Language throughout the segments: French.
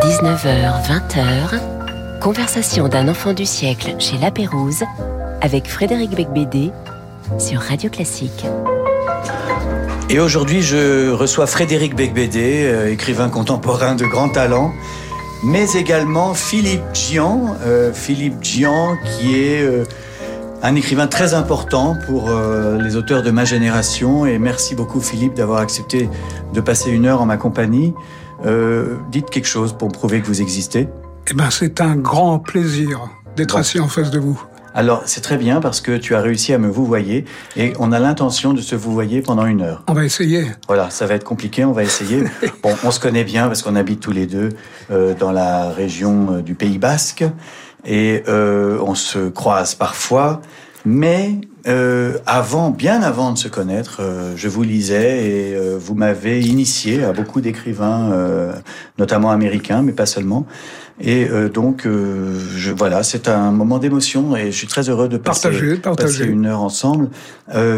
19h, 20h, conversation d'un enfant du siècle chez La Pérouse avec Frédéric Becbédé sur Radio Classique. Et aujourd'hui, je reçois Frédéric Becbédé, euh, écrivain contemporain de grand talent, mais également Philippe Gian, euh, Philippe Gian qui est euh, un écrivain très important pour les auteurs de ma génération. Et merci beaucoup Philippe d'avoir accepté de passer une heure en ma compagnie. dites quelque chose pour prouver que vous existez. Eh ben, c'est un grand plaisir d'être assis en face de vous. Alors, c'est très bien parce que tu as réussi à me vous voyer et on a l'intention de se vous voyer pendant une heure. On va essayer. Voilà, ça va être compliqué, on va essayer. bon, on se connaît bien parce qu'on habite tous les deux euh, dans la région euh, du Pays Basque et euh, on se croise parfois. Mais euh, avant, bien avant de se connaître, euh, je vous lisais et euh, vous m'avez initié à beaucoup d'écrivains, notamment américains, mais pas seulement. Et donc, je, voilà, c'est un moment d'émotion et je suis très heureux de passer, passer une heure ensemble.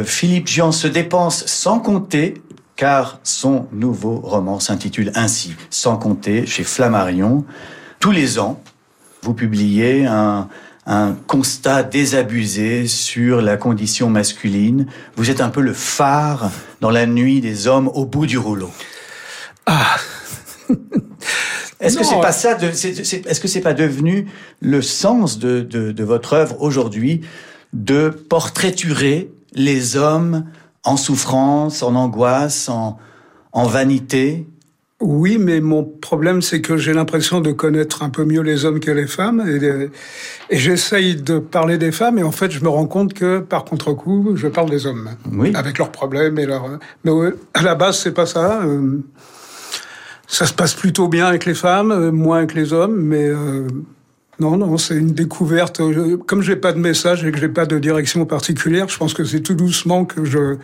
Philippe Gian se dépense sans compter car son nouveau roman s'intitule ainsi, Sans compter, chez Flammarion. Tous les ans, vous publiez un, un constat désabusé sur la condition masculine. Vous êtes un peu le phare dans la nuit des hommes au bout du rouleau. Ah. Est-ce que c'est pas ça Est-ce que c'est pas devenu le sens de, de, de votre œuvre aujourd'hui de portraiturer les hommes en souffrance, en angoisse, en, en vanité? Oui, mais mon problème, c'est que j'ai l'impression de connaître un peu mieux les hommes que les femmes, et, et j'essaye de parler des femmes, et en fait, je me rends compte que, par contre-coup, je parle des hommes, oui. avec leurs problèmes et leurs. Mais à la base, c'est pas ça. Euh, ça se passe plutôt bien avec les femmes, euh, moins avec les hommes, mais euh, non, non, c'est une découverte. Comme j'ai pas de message et que j'ai pas de direction particulière, je pense que c'est tout doucement que je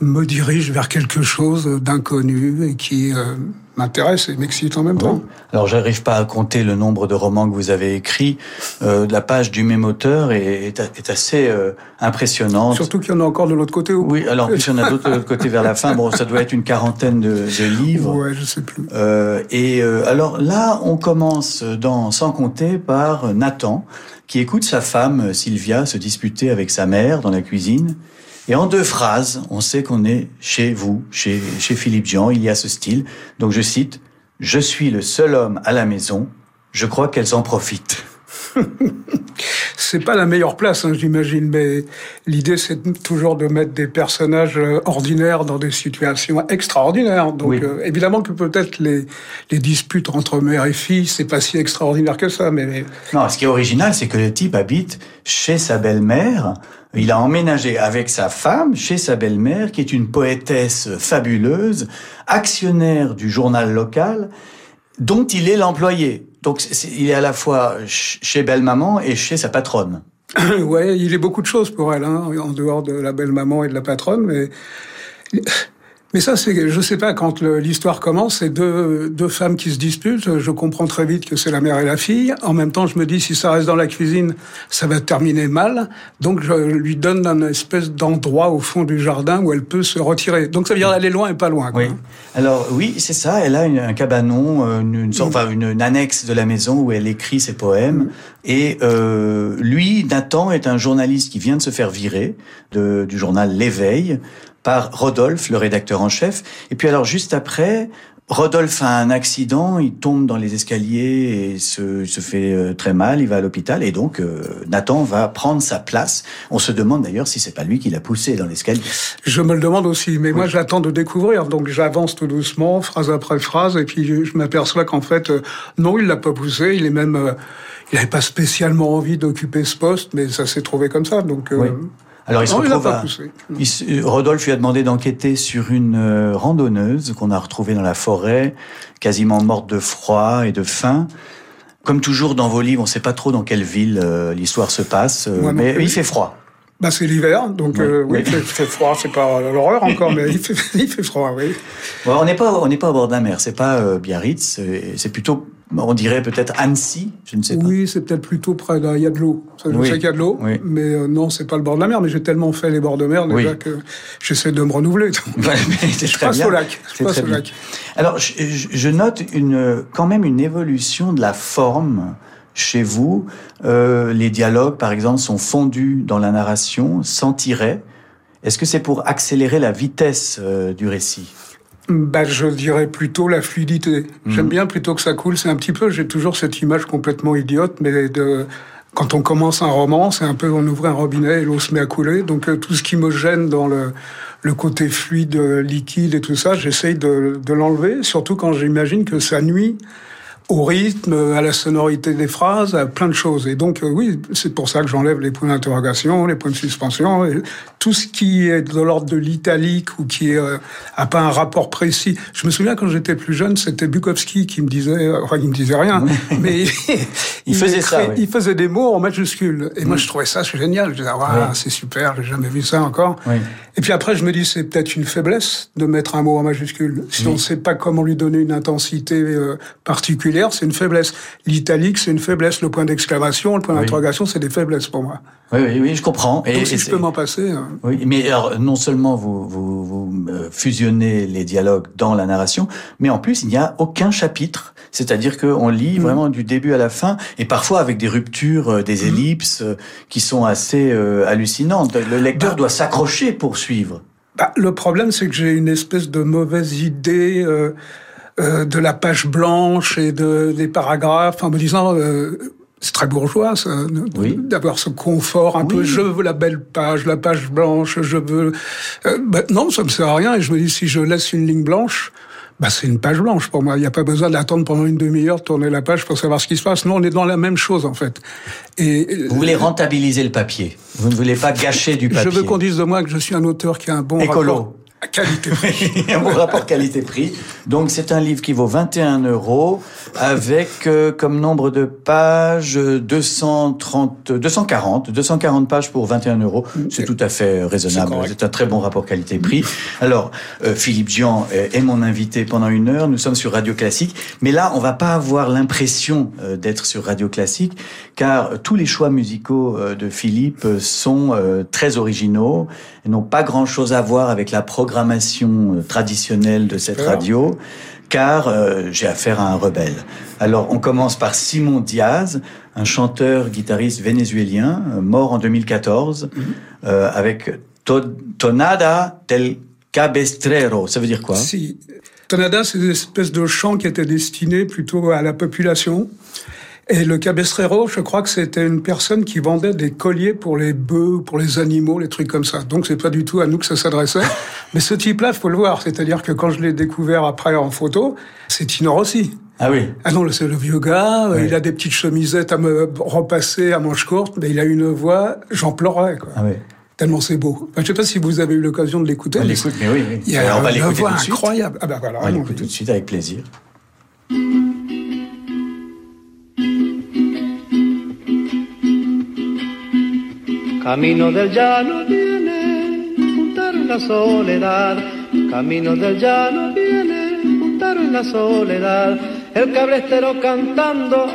me dirige vers quelque chose d'inconnu et qui euh, m'intéresse et m'excite en même temps. Alors j'arrive pas à compter le nombre de romans que vous avez écrits. Euh, la page du même auteur est, est, assez euh, impressionnante. Surtout qu'il y en a encore de l'autre côté. Oui, alors en plus il y en a d'autres de l'autre côté vers la fin. Bon, ça doit être une quarantaine de, de livres. Ouais, je sais plus. Euh, et alors là, on commence dans Sans compter par Nathan qui écoute sa femme Sylvia se disputer avec sa mère dans la cuisine. Et en deux phrases, on sait qu'on est chez vous, chez, chez Philippe Jean, il y a ce style. Donc je cite, Je suis le seul homme à la maison, je crois qu'elles en profitent. c'est pas la meilleure place, hein, j'imagine, mais l'idée c'est toujours de mettre des personnages euh, ordinaires dans des situations extraordinaires. Donc euh, évidemment que peut-être les, les disputes entre mère et fille, c'est pas si extraordinaire que ça, mais non, ce qui est original, c'est que le type habite chez sa belle-mère. Il a emménagé avec sa femme chez sa belle-mère, qui est une poétesse fabuleuse, actionnaire du journal local, dont il est l'employé. Donc il est à la fois chez belle-maman et chez sa patronne. ouais, il est beaucoup de choses pour elle, hein, en dehors de la belle-maman et de la patronne, mais mais ça, c'est, je sais pas, quand l'histoire commence, c'est deux, deux femmes qui se disputent. Je comprends très vite que c'est la mère et la fille. En même temps, je me dis, si ça reste dans la cuisine, ça va terminer mal. Donc, je lui donne un espèce d'endroit au fond du jardin où elle peut se retirer. Donc, ça veut dire aller loin et pas loin. Quoi. Oui. Alors, oui, c'est ça. Elle a un cabanon, une, sorte, enfin, une, annexe de la maison où elle écrit ses poèmes. Et euh, lui, Nathan, est un journaliste qui vient de se faire virer de, du journal L'Éveil par Rodolphe, le rédacteur en chef. Et puis alors juste après, Rodolphe a un accident, il tombe dans les escaliers et se, se fait euh, très mal, il va à l'hôpital et donc euh, Nathan va prendre sa place. On se demande d'ailleurs si c'est pas lui qui l'a poussé dans l'escalier. Je me le demande aussi, mais moi j'attends de découvrir, donc j'avance tout doucement, phrase après phrase, et puis je, m'aperçois qu'en fait euh, non, il l'a pas poussé, il est même, il n'avait pas spécialement envie d'occuper ce poste, mais ça s'est trouvé comme ça, donc. Alors il se retrouve à... Rodolphe lui a demandé d'enquêter sur une euh, randonneuse qu'on a retrouvée dans la forêt, quasiment morte de froid et de faim. Comme toujours dans vos livres, on ne sait pas trop dans quelle ville euh, l'histoire se passe, euh, mais il fait froid. bah, c'est l'hiver, donc euh, oui, il fait, froid, c'est pas l'horreur encore, mais il fait, il fait froid, oui. on n'est pas, on n'est pas au bord de la mer, c'est pas Biarritz, c'est plutôt, on dirait peut-être Annecy, je ne sais pas. Oui, c'est peut-être plutôt près d'un, il y a de l'eau. Je sais qu'il y a de l'eau, mais euh, non, c'est pas le bord de la mer, mais j'ai tellement fait les bords de mer déjà que j'essaie de me renouveler. je passe au lac. Je passe au lac. Alors, je, je note une, quand même une évolution de la forme chez vous, euh, les dialogues, par exemple, sont fondus dans la narration, sans tirer. Est-ce que c'est pour accélérer la vitesse euh, du récit? Bah, je dirais plutôt la fluidité. J'aime mhm. bien plutôt que ça coule. C'est un petit peu, j'ai toujours cette image complètement idiote, mais de, quand on commence un roman, c'est un peu on ouvre un robinet et l'eau se met à couler. Donc euh, tout ce qui me gêne dans le, le côté fluide, liquide et tout ça, j'essaye de, de l'enlever, surtout quand j'imagine que ça nuit au rythme, à la sonorité des phrases, à plein de choses. Et donc, euh, oui, c'est pour ça que j'enlève les points d'interrogation, les points de suspension, et tout ce qui est de l'ordre de l'italique ou qui n'a euh, pas un rapport précis. Je me souviens quand j'étais plus jeune, c'était Bukowski qui me disait, enfin, il me disait rien, mais il, faisait ça. Il faisait des mots en majuscules. Et moi, je trouvais ça génial. Je disais, ah, c'est super, j'ai jamais vu ça encore. Et puis après, je me dis, c'est peut-être une faiblesse de mettre un mot en majuscule. Si on ne sait pas comment lui donner une intensité euh, particulière, c'est une faiblesse. L'italique, c'est une faiblesse. Le point d'exclamation, le point d'interrogation, c'est des faiblesses pour moi. Oui, oui, oui je comprends. Et, Donc, si je peux m'en passer. Hein. Oui, mais alors, non seulement vous, vous, vous euh, fusionnez les dialogues dans la narration, mais en plus, il n'y a aucun chapitre. C'est-à-dire qu'on lit mm. vraiment du début à la fin, et parfois avec des ruptures, euh, des mm. ellipses euh, qui sont assez hallucinantes. Le lecteur bah doit s'accrocher pour suivre. Bah, le problème, c'est que j'ai une espèce de mauvaise idée euh, de la page blanche et de, des paragraphes en me disant euh, c'est très bourgeois ça, d'avoir ce confort un peu je veux la belle page la page blanche je veux euh, ben non ça me sert à rien et je me dis si je laisse une ligne blanche bah, c'est une page blanche pour moi. Il n'y a pas besoin d'attendre pendant une demi-heure, tourner la page pour savoir ce qui se passe. Nous, on est dans la même chose, en fait. Et, Vous voulez rentabiliser le papier. Vous ne voulez pas gâcher du papier. Je veux qu'on dise de moi que je suis un auteur qui a un bon Écolo. rapport Qualité-prix. un bon rapport qualité-prix. Donc c'est un livre qui vaut 21 euros avec euh, comme nombre de pages 230, 240, 240 pages pour 21 euros. C'est tout à fait raisonnable. C'est un très bon rapport qualité-prix. Alors euh, Philippe Jean est mon invité pendant une heure. Nous sommes sur Radio Classique, mais là on va pas avoir l'impression euh, d'être sur Radio Classique car tous les choix musicaux de Philippe sont très originaux et n'ont pas grand-chose à voir avec la programmation euh, traditionnelle de cette radio, car euh, j'ai affaire à un rebelle. Alors, on commence par Simon Diaz, un chanteur guitariste vénézuélien, euh, mort en 2014, mhm. avec Tonada del Cabestrero. Ça veut dire quoi? Si. Tonada, c'est une espèce de chant qui était destiné plutôt à la population. Et le cabestrero, je crois que c'était une personne qui vendait des colliers pour les bœufs, pour les animaux, les trucs comme ça. Donc c'est pas du tout à nous que ça s'adressait. Mais ce type-là, il faut le voir. C'est-à-dire que quand je l'ai découvert après en photo, c'est Tino Rossi. Ah oui. Ah non, c'est le vieux gars. Il a des petites chemisettes à me repasser à manches courtes, mais il a une voix, j'en pleurais, quoi. Ah oui. Tellement c'est beau. je ne sais pas si vous avez eu l'occasion de l'écouter. On l'écoute, mais oui. Il y a on va une voix incroyable. Ah ben voilà. On va l'écouter tout de suite avec plaisir. Camino del llano viene, juntar en la soledad. Camino del llano viene, juntar en la soledad. El cabrestero cantando.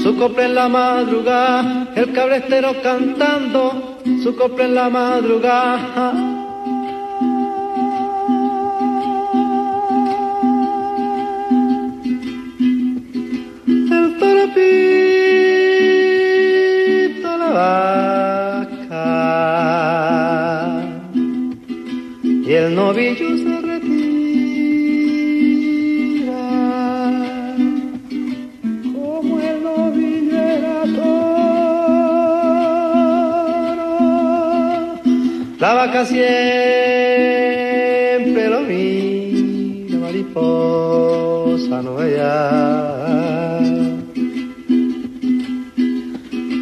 Su copla en la madrugada, el cabrestero cantando, su copla en la madrugada.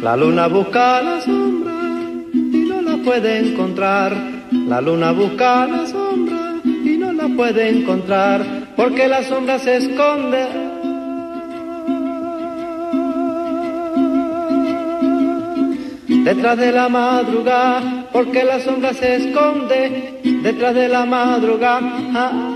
La luna busca la sombra y no la puede encontrar. La luna busca la sombra puede encontrar porque la sombra se esconde detrás de la madrugada, porque la sombra se esconde detrás de la madrugada.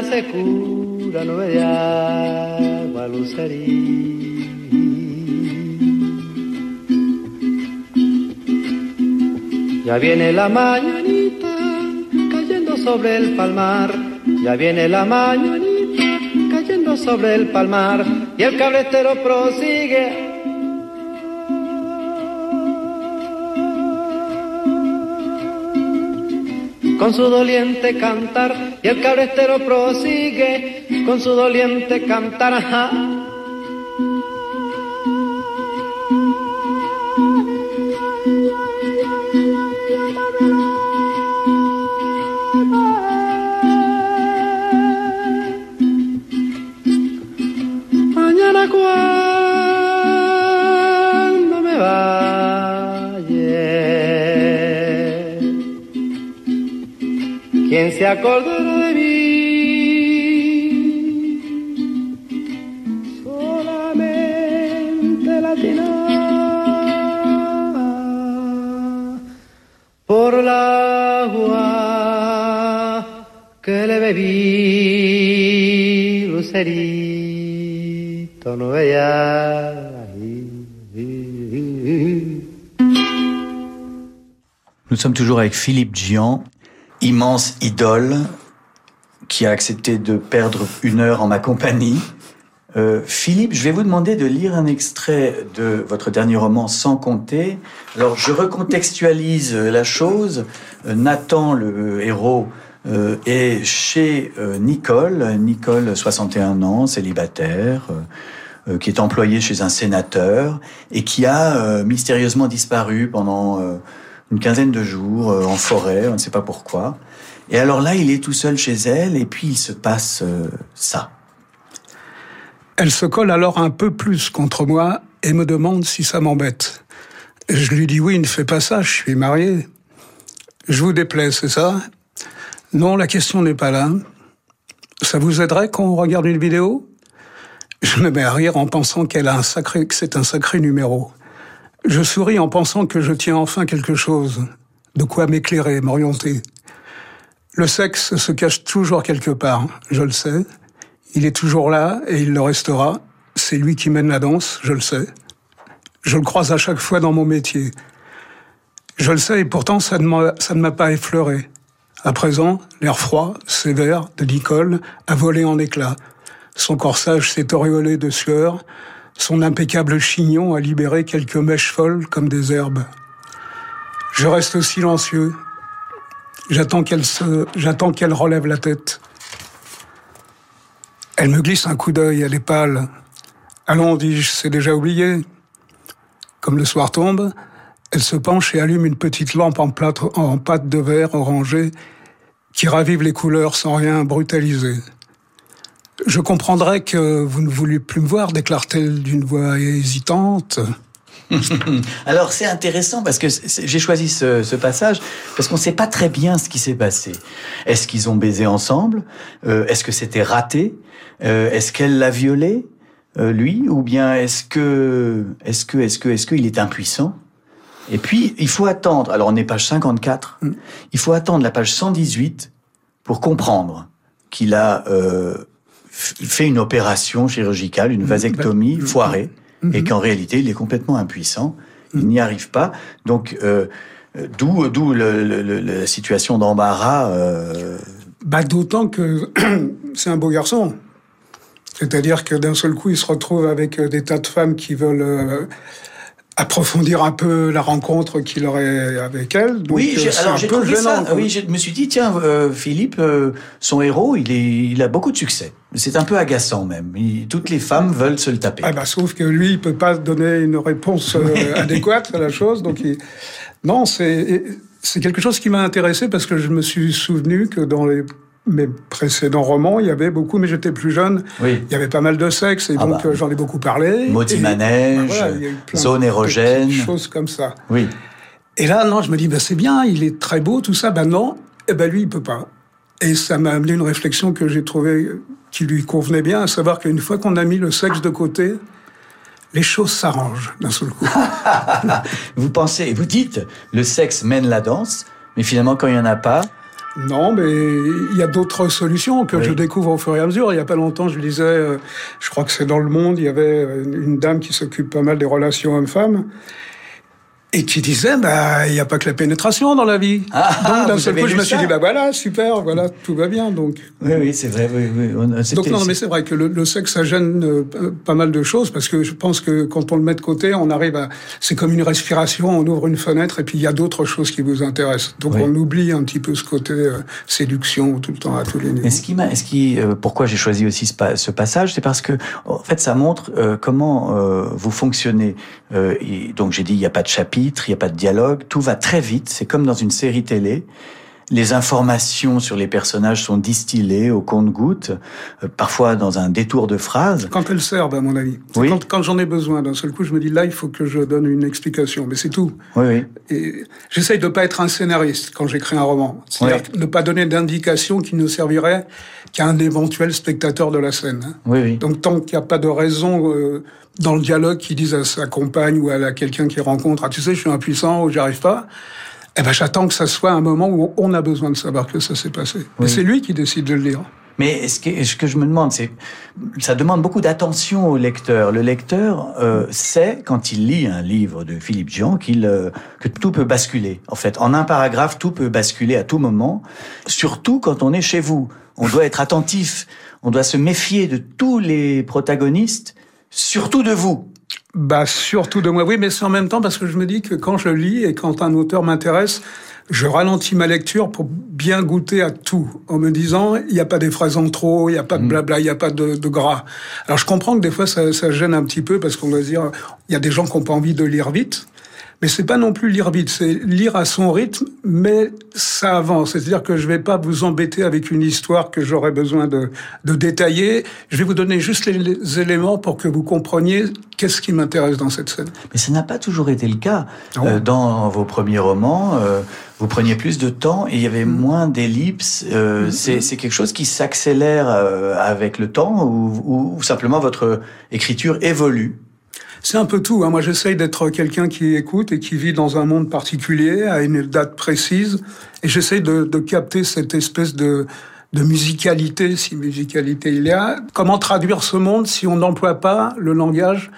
Pena se cura no de agua Ya viene la mañanita sobre el palmar, ya viene la mañanita cayendo sobre el palmar y el cabretero prosigue. Con su doliente cantar y el cabretero prosigue con su doliente cantar. se sommes toujours avec Philippe Gian, immense idole qui a accepté de perdre une heure en ma compagnie. Euh, Philippe, je vais vous demander de lire un extrait de votre dernier roman Sans compter. Alors, je recontextualise la chose. Euh, Nathan, le héros, euh, est chez Nicole. Nicole, 61 ans, célibataire, qui est employé chez un sénateur et qui a mystérieusement disparu pendant une quinzaine de jours euh, en forêt, on ne sait pas pourquoi. Et alors là, il est tout seul chez elle, et puis il se passe euh, ça. Elle se colle alors un peu plus contre moi et me demande si ça m'embête. Je lui dis oui, ne fais pas ça, je suis marié. Je vous déplais, c'est ça? Non, la question n'est pas là. Ça vous aiderait qu'on regarde une vidéo? Je me mets à rire en pensant qu'elle a un sacré, que c'est un sacré numéro. Je souris en pensant que je tiens enfin quelque chose, de quoi m'éclairer, m'orienter. Le sexe se cache toujours quelque part, je le sais. Il est toujours là et il le restera. C'est lui qui mène la danse, je le sais. Je le croise à chaque fois dans mon métier. Je le sais et pourtant ça ne m'a pas effleuré. À présent, l'air froid, sévère de Nicole a volé en éclats. Son corsage s'est auréolé de sueur, son impeccable chignon a libéré quelques mèches folles comme des herbes. Je reste silencieux. J'attends qu'elle se, j'attends qu'elle relève la tête. Elle me glisse un coup d'œil, elle est pâle. Allons, dis-je, c'est déjà oublié. Comme le soir tombe, elle se penche et allume une petite lampe en, plâtre, en pâte de verre orangé qui ravive les couleurs sans rien brutaliser. Je comprendrais que vous ne vouliez plus me voir, déclare-t-elle d'une voix hésitante. Alors c'est intéressant parce que j'ai choisi ce, passage parce qu'on ne sait pas très bien ce qui s'est passé. Est-ce qu'ils ont baisé ensemble? Euh, Est-ce que c'était raté? Euh, Est-ce qu'elle l'a violé? Euh, lui? Ou bien est-ce que est-ce que est-ce que est-ce qu'il est impuissant? Et puis il faut attendre. Alors on est page 54. Mm. Il faut attendre la page 118 pour comprendre qu'il a fait une opération chirurgicale, une mmh. vasectomie mmh. foirée, mmh. et qu'en réalité, il est complètement impuissant. Il n'y arrive pas. Donc, euh, d'où d'où la situation d'embarras. Euh... Bah, d'autant que c'est un beau garçon. C'est-à-dire que d'un seul coup, il se retrouve avec euh, des tas de femmes qui veulent euh, approfondir un peu la rencontre qu'il aurait avec elle. Donc, oui, euh, alors j'ai trouvé gênant, ça. Oui, je me suis dit tiens, euh, Philippe, euh, son héros, il est, il a beaucoup de succès. C'est un peu agaçant même. Il- toutes les femmes veulent se le taper. Ah bah, sauf que lui, il peut pas donner une réponse euh, adéquate à la chose. Donc, il- non, c'est c'est quelque chose qui m'a intéressé parce que je me suis souvenu que dans les mes précédents romans, il y avait beaucoup, mais j'étais plus jeune. Oui. Il y avait pas mal de sexe et Ah donc bah. euh, j'en ai beaucoup parlé. Maudit Et- manège, voilà, eu plein zone érogène. choses comme ça. Oui. Et là, non, je me dis, bah, c'est bien, il est très beau, tout ça. Ben non, et ben lui, il peut pas. Et ça m'a amené une réflexion que j'ai trouvée qui lui convenait bien, à savoir qu'une fois qu'on a mis le sexe de côté, les choses s'arrangent d'un seul coup. Vous pensez, vous dites, le sexe mène la danse, mais finalement, quand il y en a pas, Non, mais il y a d'autres solutions que Oui. je découvre au fur et à mesure. Il y a pas longtemps, je lisais, euh, je crois que c'est dans le Monde, il y avait une dame qui s'occupe pas mal des relations hommes-femmes et qui disait, bah, il n'y a pas que la pénétration dans la vie. Ah, donc d'un seul coup, je me suis dit, bah voilà, super, voilà, tout va bien. Donc, oui, oui, c'est vrai. Oui, oui. on- donc non, mais c'est vrai que le, le sexe, ça gêne euh, pas mal de choses parce que je pense que quand on le met de côté, on arrive à, c'est comme une respiration, on ouvre une fenêtre et puis il y a d'autres choses qui vous intéressent. Donc Oui. on oublie un petit peu ce côté euh, séduction tout le temps à tous les niveaux. Mais ce qui m'a, ce qui, euh, pourquoi j'ai choisi aussi ce, pa- ce passage, c'est parce que en fait, ça montre euh, comment euh, vous fonctionnez. Euh, et donc j'ai dit, il n'y a pas de chapitre, il n'y a pas de dialogue, tout va très vite. C'est comme dans une série télé. Les informations sur les personnages sont distillées au compte-gouttes, euh, parfois dans un détour de phrase. Quand elles servent, à mon avis. Oui. Quand, quand j'en ai besoin, d'un seul coup, je me dis là, il faut que je donne une explication. Mais c'est tout. Oui, oui. Et j'essaye de pas être un scénariste quand j'écris un roman. C'est-à-dire ne pas donner d'indications qui ne serviraient qu'à un éventuel spectateur de la scène. hein. Oui, oui. Donc tant qu'il n'y a pas de raison euh, dans le dialogue qui dise à sa compagne ou à quelqu'un qui rencontre, ah tu sais, je suis impuissant ou j'y arrive pas, eh ben j'attends que ça soit un moment où on a besoin de savoir que ça s'est passé. Mais c'est lui qui décide de le dire. Mais ce que, ce que je me demande, c'est, ça demande beaucoup d'attention au lecteur. Le lecteur euh, sait, quand il lit un livre de Philippe Jean, qu'il, euh, que tout peut basculer. En fait, en un paragraphe, tout peut basculer à tout moment. Surtout quand on est chez vous. On doit être attentif. On doit se méfier de tous les protagonistes, surtout de vous. Bah surtout de moi, oui, mais c'est en même temps parce que je me dis que quand je lis et quand un auteur m'intéresse, je ralentis ma lecture pour bien goûter à tout, en me disant il n'y a pas des phrases en trop, il n'y a pas de blabla, il n'y a pas de, de gras. Alors je comprends que des fois ça, ça gêne un petit peu parce qu'on doit se dire il y a des gens qui n'ont pas envie de lire vite. Mais c'est pas non plus lire vite, c'est lire à son rythme, mais ça avance. C'est-à-dire que je vais pas vous embêter avec une histoire que j'aurais besoin de, de détailler. Je vais vous donner juste les, les éléments pour que vous compreniez qu'est-ce qui m'intéresse dans cette scène. Mais ça n'a pas toujours été le cas. Non. Euh, dans vos premiers romans, euh, vous preniez plus de temps et il y avait Mm. moins d'ellipses. Euh, c'est, c'est quelque chose qui s'accélère avec le temps ou, ou- ou simplement votre écriture évolue? C'est un peu tout. Hein. Moi, j'essaye d'être quelqu'un qui écoute et qui vit dans un monde particulier, à une date précise, et j'essaye de, de capter cette espèce de, de musicalité, si musicalité il y a. Comment traduire ce monde si on n'emploie pas le langage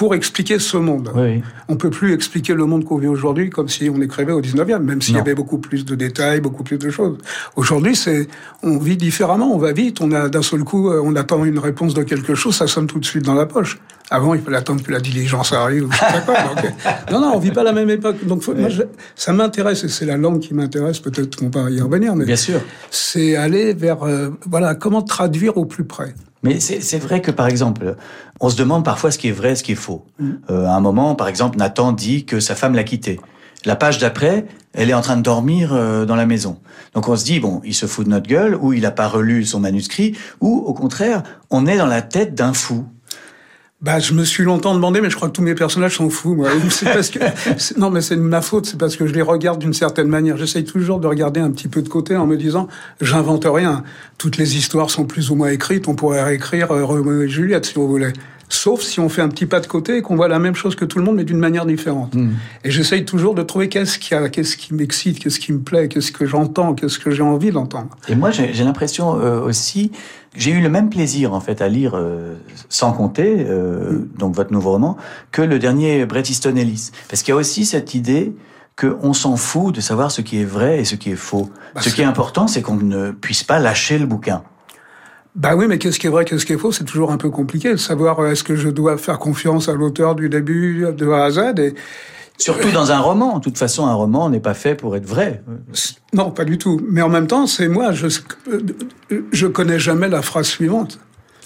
pour expliquer ce monde Oui. On peut plus expliquer le monde qu'on vit aujourd'hui comme si on écrivait au 19e, même s'il y avait beaucoup plus de détails, beaucoup plus de choses. Aujourd'hui, c'est, on vit différemment, on va vite, on a d'un seul coup, euh, on attend une réponse de quelque chose, ça sonne tout de suite dans la poche. Avant, il fallait attendre que la diligence arrive, ou je sais pas euh, non, non, on vit pas la même époque. Donc, faut- moi, je- ça m'intéresse, et c'est la langue qui m'intéresse, peut-être qu'on va y revenir, mais Bien sûr. c'est aller vers, euh, voilà, comment traduire au plus près. Mais c'est vrai que, par exemple, on se demande parfois ce qui est vrai, ce qui est faux. Euh, à un moment, par exemple, Nathan dit que sa femme l'a quitté. La page d'après, elle est en train de dormir euh, dans la maison. Donc on se dit, bon, il se fout de notre gueule, ou il n'a pas relu son manuscrit, ou au contraire, on est dans la tête d'un fou. Bah, je me suis longtemps demandé, mais je crois que tous mes personnages sont fous, moi. C'est parce que, non, mais c'est de ma faute, c'est parce que je les regarde d'une certaine manière. J'essaye toujours de regarder un petit peu de côté en me disant, j'invente rien. Toutes les histoires sont plus ou moins écrites, on pourrait réécrire euh, Roméo et Juliette si on voulait. Sauf si on fait un petit pas de côté et qu'on voit la même chose que tout le monde, mais d'une manière différente. Et j'essaye toujours de trouver qu'est-ce qui, a- qu'est-ce qui m'excite, qu'est-ce qui me plaît, qu'est-ce que j'entends, qu'est-ce que j'ai envie d'entendre. Et moi, j'ai l'impression euh, aussi, j'ai eu le même plaisir en fait à lire euh, Sans compter, euh, donc votre nouveau roman, que le dernier Bret Easton Ellis, parce qu'il y a aussi cette idée qu'on s'en fout de savoir ce qui est vrai et ce qui est faux. Bah, ce qui est important, c'est qu'on ne puisse pas lâcher le bouquin. Bah oui, mais qu'est-ce qui est vrai, qu'est-ce qui est faux, c'est toujours un peu compliqué de savoir est-ce que je dois faire confiance à l'auteur du début de A à Z et Surtout dans un roman. De toute façon, un roman n'est pas fait pour être vrai. Non, pas du tout. Mais en même temps, c'est moi, je, je connais jamais la phrase suivante.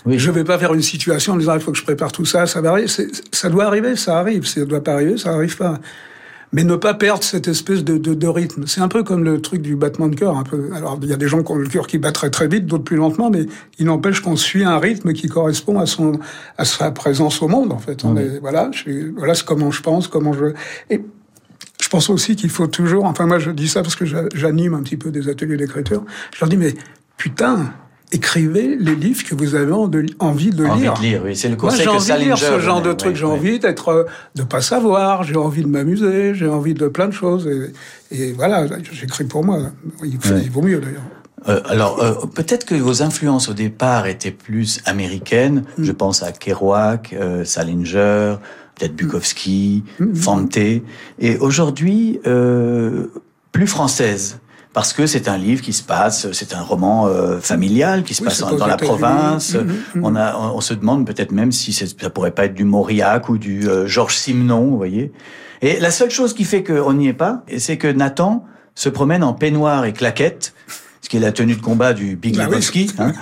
Oui. Je vais pas faire une situation en disant il faut que je prépare tout ça, ça va arriver. Ça doit arriver, ça arrive. Ça doit pas arriver, ça arrive pas mais ne pas perdre cette espèce de, de, de rythme. C'est un peu comme le truc du battement de cœur. Un peu. Alors, il y a des gens qui ont le cœur qui bat très très vite, d'autres plus lentement, mais il n'empêche qu'on suit un rythme qui correspond à son à sa présence au monde. En fait, on est, voilà, je, voilà, c'est comment je pense, comment je et je pense aussi qu'il faut toujours. Enfin, moi, je dis ça parce que j'anime un petit peu des ateliers d'écriture. Je leur dis, mais putain, écrivez les livres que vous avez envie de lire. Envie de lire, oui, c'est le conseil Moi, j'ai envie de lire ce genre de trucs. j'ai envie d'être, euh, de pas savoir. J'ai envie de m'amuser. J'ai envie de plein de choses. Et, et voilà, j'écris pour moi. Il, vaut mieux d'ailleurs. Euh, alors, euh, peut-être que vos influences au départ étaient plus américaines. Mm. Je pense à Kerouac, euh, Salinger, peut-être Bukowski, mm. mm. Fante. Et aujourd'hui, plus françaises parce que c'est un livre qui se passe, c'est un roman euh, familial qui se passe dans, la province. Mm-hmm, mm-hmm. On, a, on, se demande peut-être même si ça pourrait pas être du Mauriac ou du euh, Georges Simenon, vous voyez. Et la seule chose qui fait qu'on n'y est pas, c'est que Nathan se promène en peignoir et claquette ce qui est la tenue de combat du Big bah Lebowski, hein,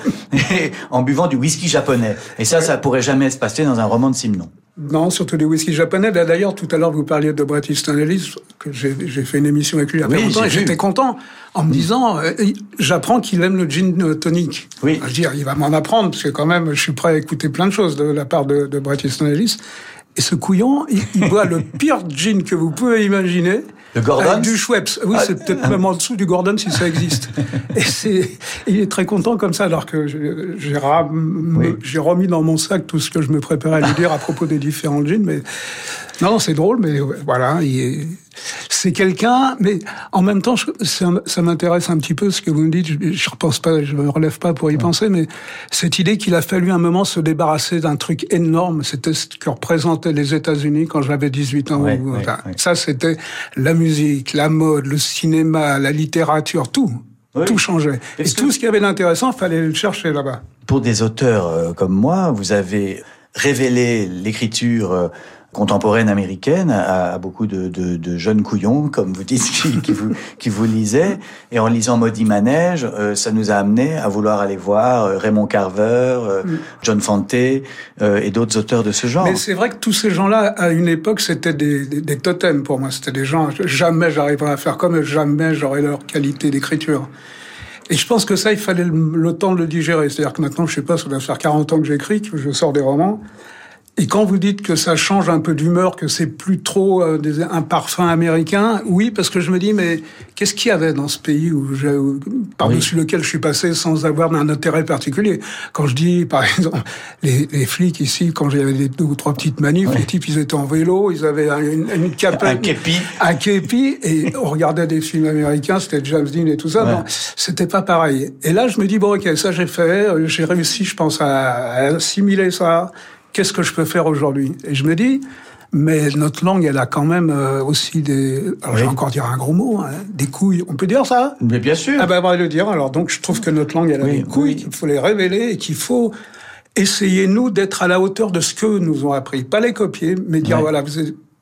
en buvant du whisky japonais. Et ça, ça pourrait jamais se passer dans un roman de Simenon. Non, surtout du whisky japonais. D'ailleurs, tout à l'heure, vous parliez de Bret Easton Ellis, que j'ai fait une émission avec lui il y a oui, longtemps, et j'étais content en me disant, euh, j'apprends qu'il aime le gin tonic. Oui. Je dis, il va m'en apprendre, parce que quand même, je suis prêt à écouter plein de choses de la part de, de Bret Easton Ellis. Et ce couillon, il, il boit le pire gin que vous pouvez imaginer. Le Gordon Du Schweppes. Oui, c'est peut-être ah. même en dessous du Gordon si ça existe. et c'est, il est très content comme ça, alors que j'ai remis dans mon sac tout ce que je me préparais à lui dire à propos des différents jeans. Mais non, c'est drôle, mais voilà, c'est quelqu'un, mais en même temps, ça, m'intéresse un petit peu ce que vous me dites. Je, ne repense pas, je me relève pas pour y penser, mais cette idée qu'il a fallu un moment se débarrasser d'un truc énorme, c'était ce que représentaient les États-Unis quand j'avais 18 ans. ça, c'était la musique, la mode, le cinéma, la littérature, tout. Tout changeait. Et tout ce qui avait d'intéressant, fallait le chercher là-bas. Pour des auteurs euh, comme moi, vous avez révélé l'écriture euh, contemporaine américaine à, beaucoup de, de, de, jeunes couillons, comme vous dites, qui, qui, vous, qui vous lisaient. Et en lisant Maudit Manège, euh, ça nous a amené à vouloir aller voir euh, Raymond Carver, euh, mm. John Fante et d'autres auteurs de ce genre. Mais c'est vrai que tous ces gens-là, à une époque, c'était des, des, des, totems pour moi. C'était des gens, jamais j'arriverais à faire comme jamais j'aurais leur qualité d'écriture. Et je pense que ça, il fallait le, le temps de le digérer. C'est-à-dire que maintenant, je sais pas, ça doit faire 40 ans que j'écris, que je sors des romans. Et quand vous dites que ça change un peu d'humeur, que c'est plus trop euh, un parfum américain, oui, parce que je me dis, mais qu'est-ce qu'il y avait dans ce pays où, par-dessus lequel je suis passé sans avoir un intérêt particulier? Quand je dis, par exemple, les, les flics ici, quand j'avais deux ou trois petites manifs, les types, ils étaient en vélo, ils avaient une, une cape, un képi, un képi, et on regardait des films américains, c'était James Dean et tout ça. Non, c'était pas pareil. Et là, je me dis, bon, ok, ça j'ai fait, j'ai réussi, je pense, à, à assimiler ça qu'est-ce que je peux faire aujourd'hui Et je me dis, mais notre langue, elle a quand même euh, aussi des. Alors, je vais encore dire un gros mot, hein, des couilles. On peut dire ça Mais bien sûr. Ah ben, on va le dire. Alors, donc, je trouve que notre langue, elle a des couilles, qu'il faut les révéler et qu'il faut essayer, nous, d'être à la hauteur de ce que nous ont appris. Pas les copier, mais dire, voilà,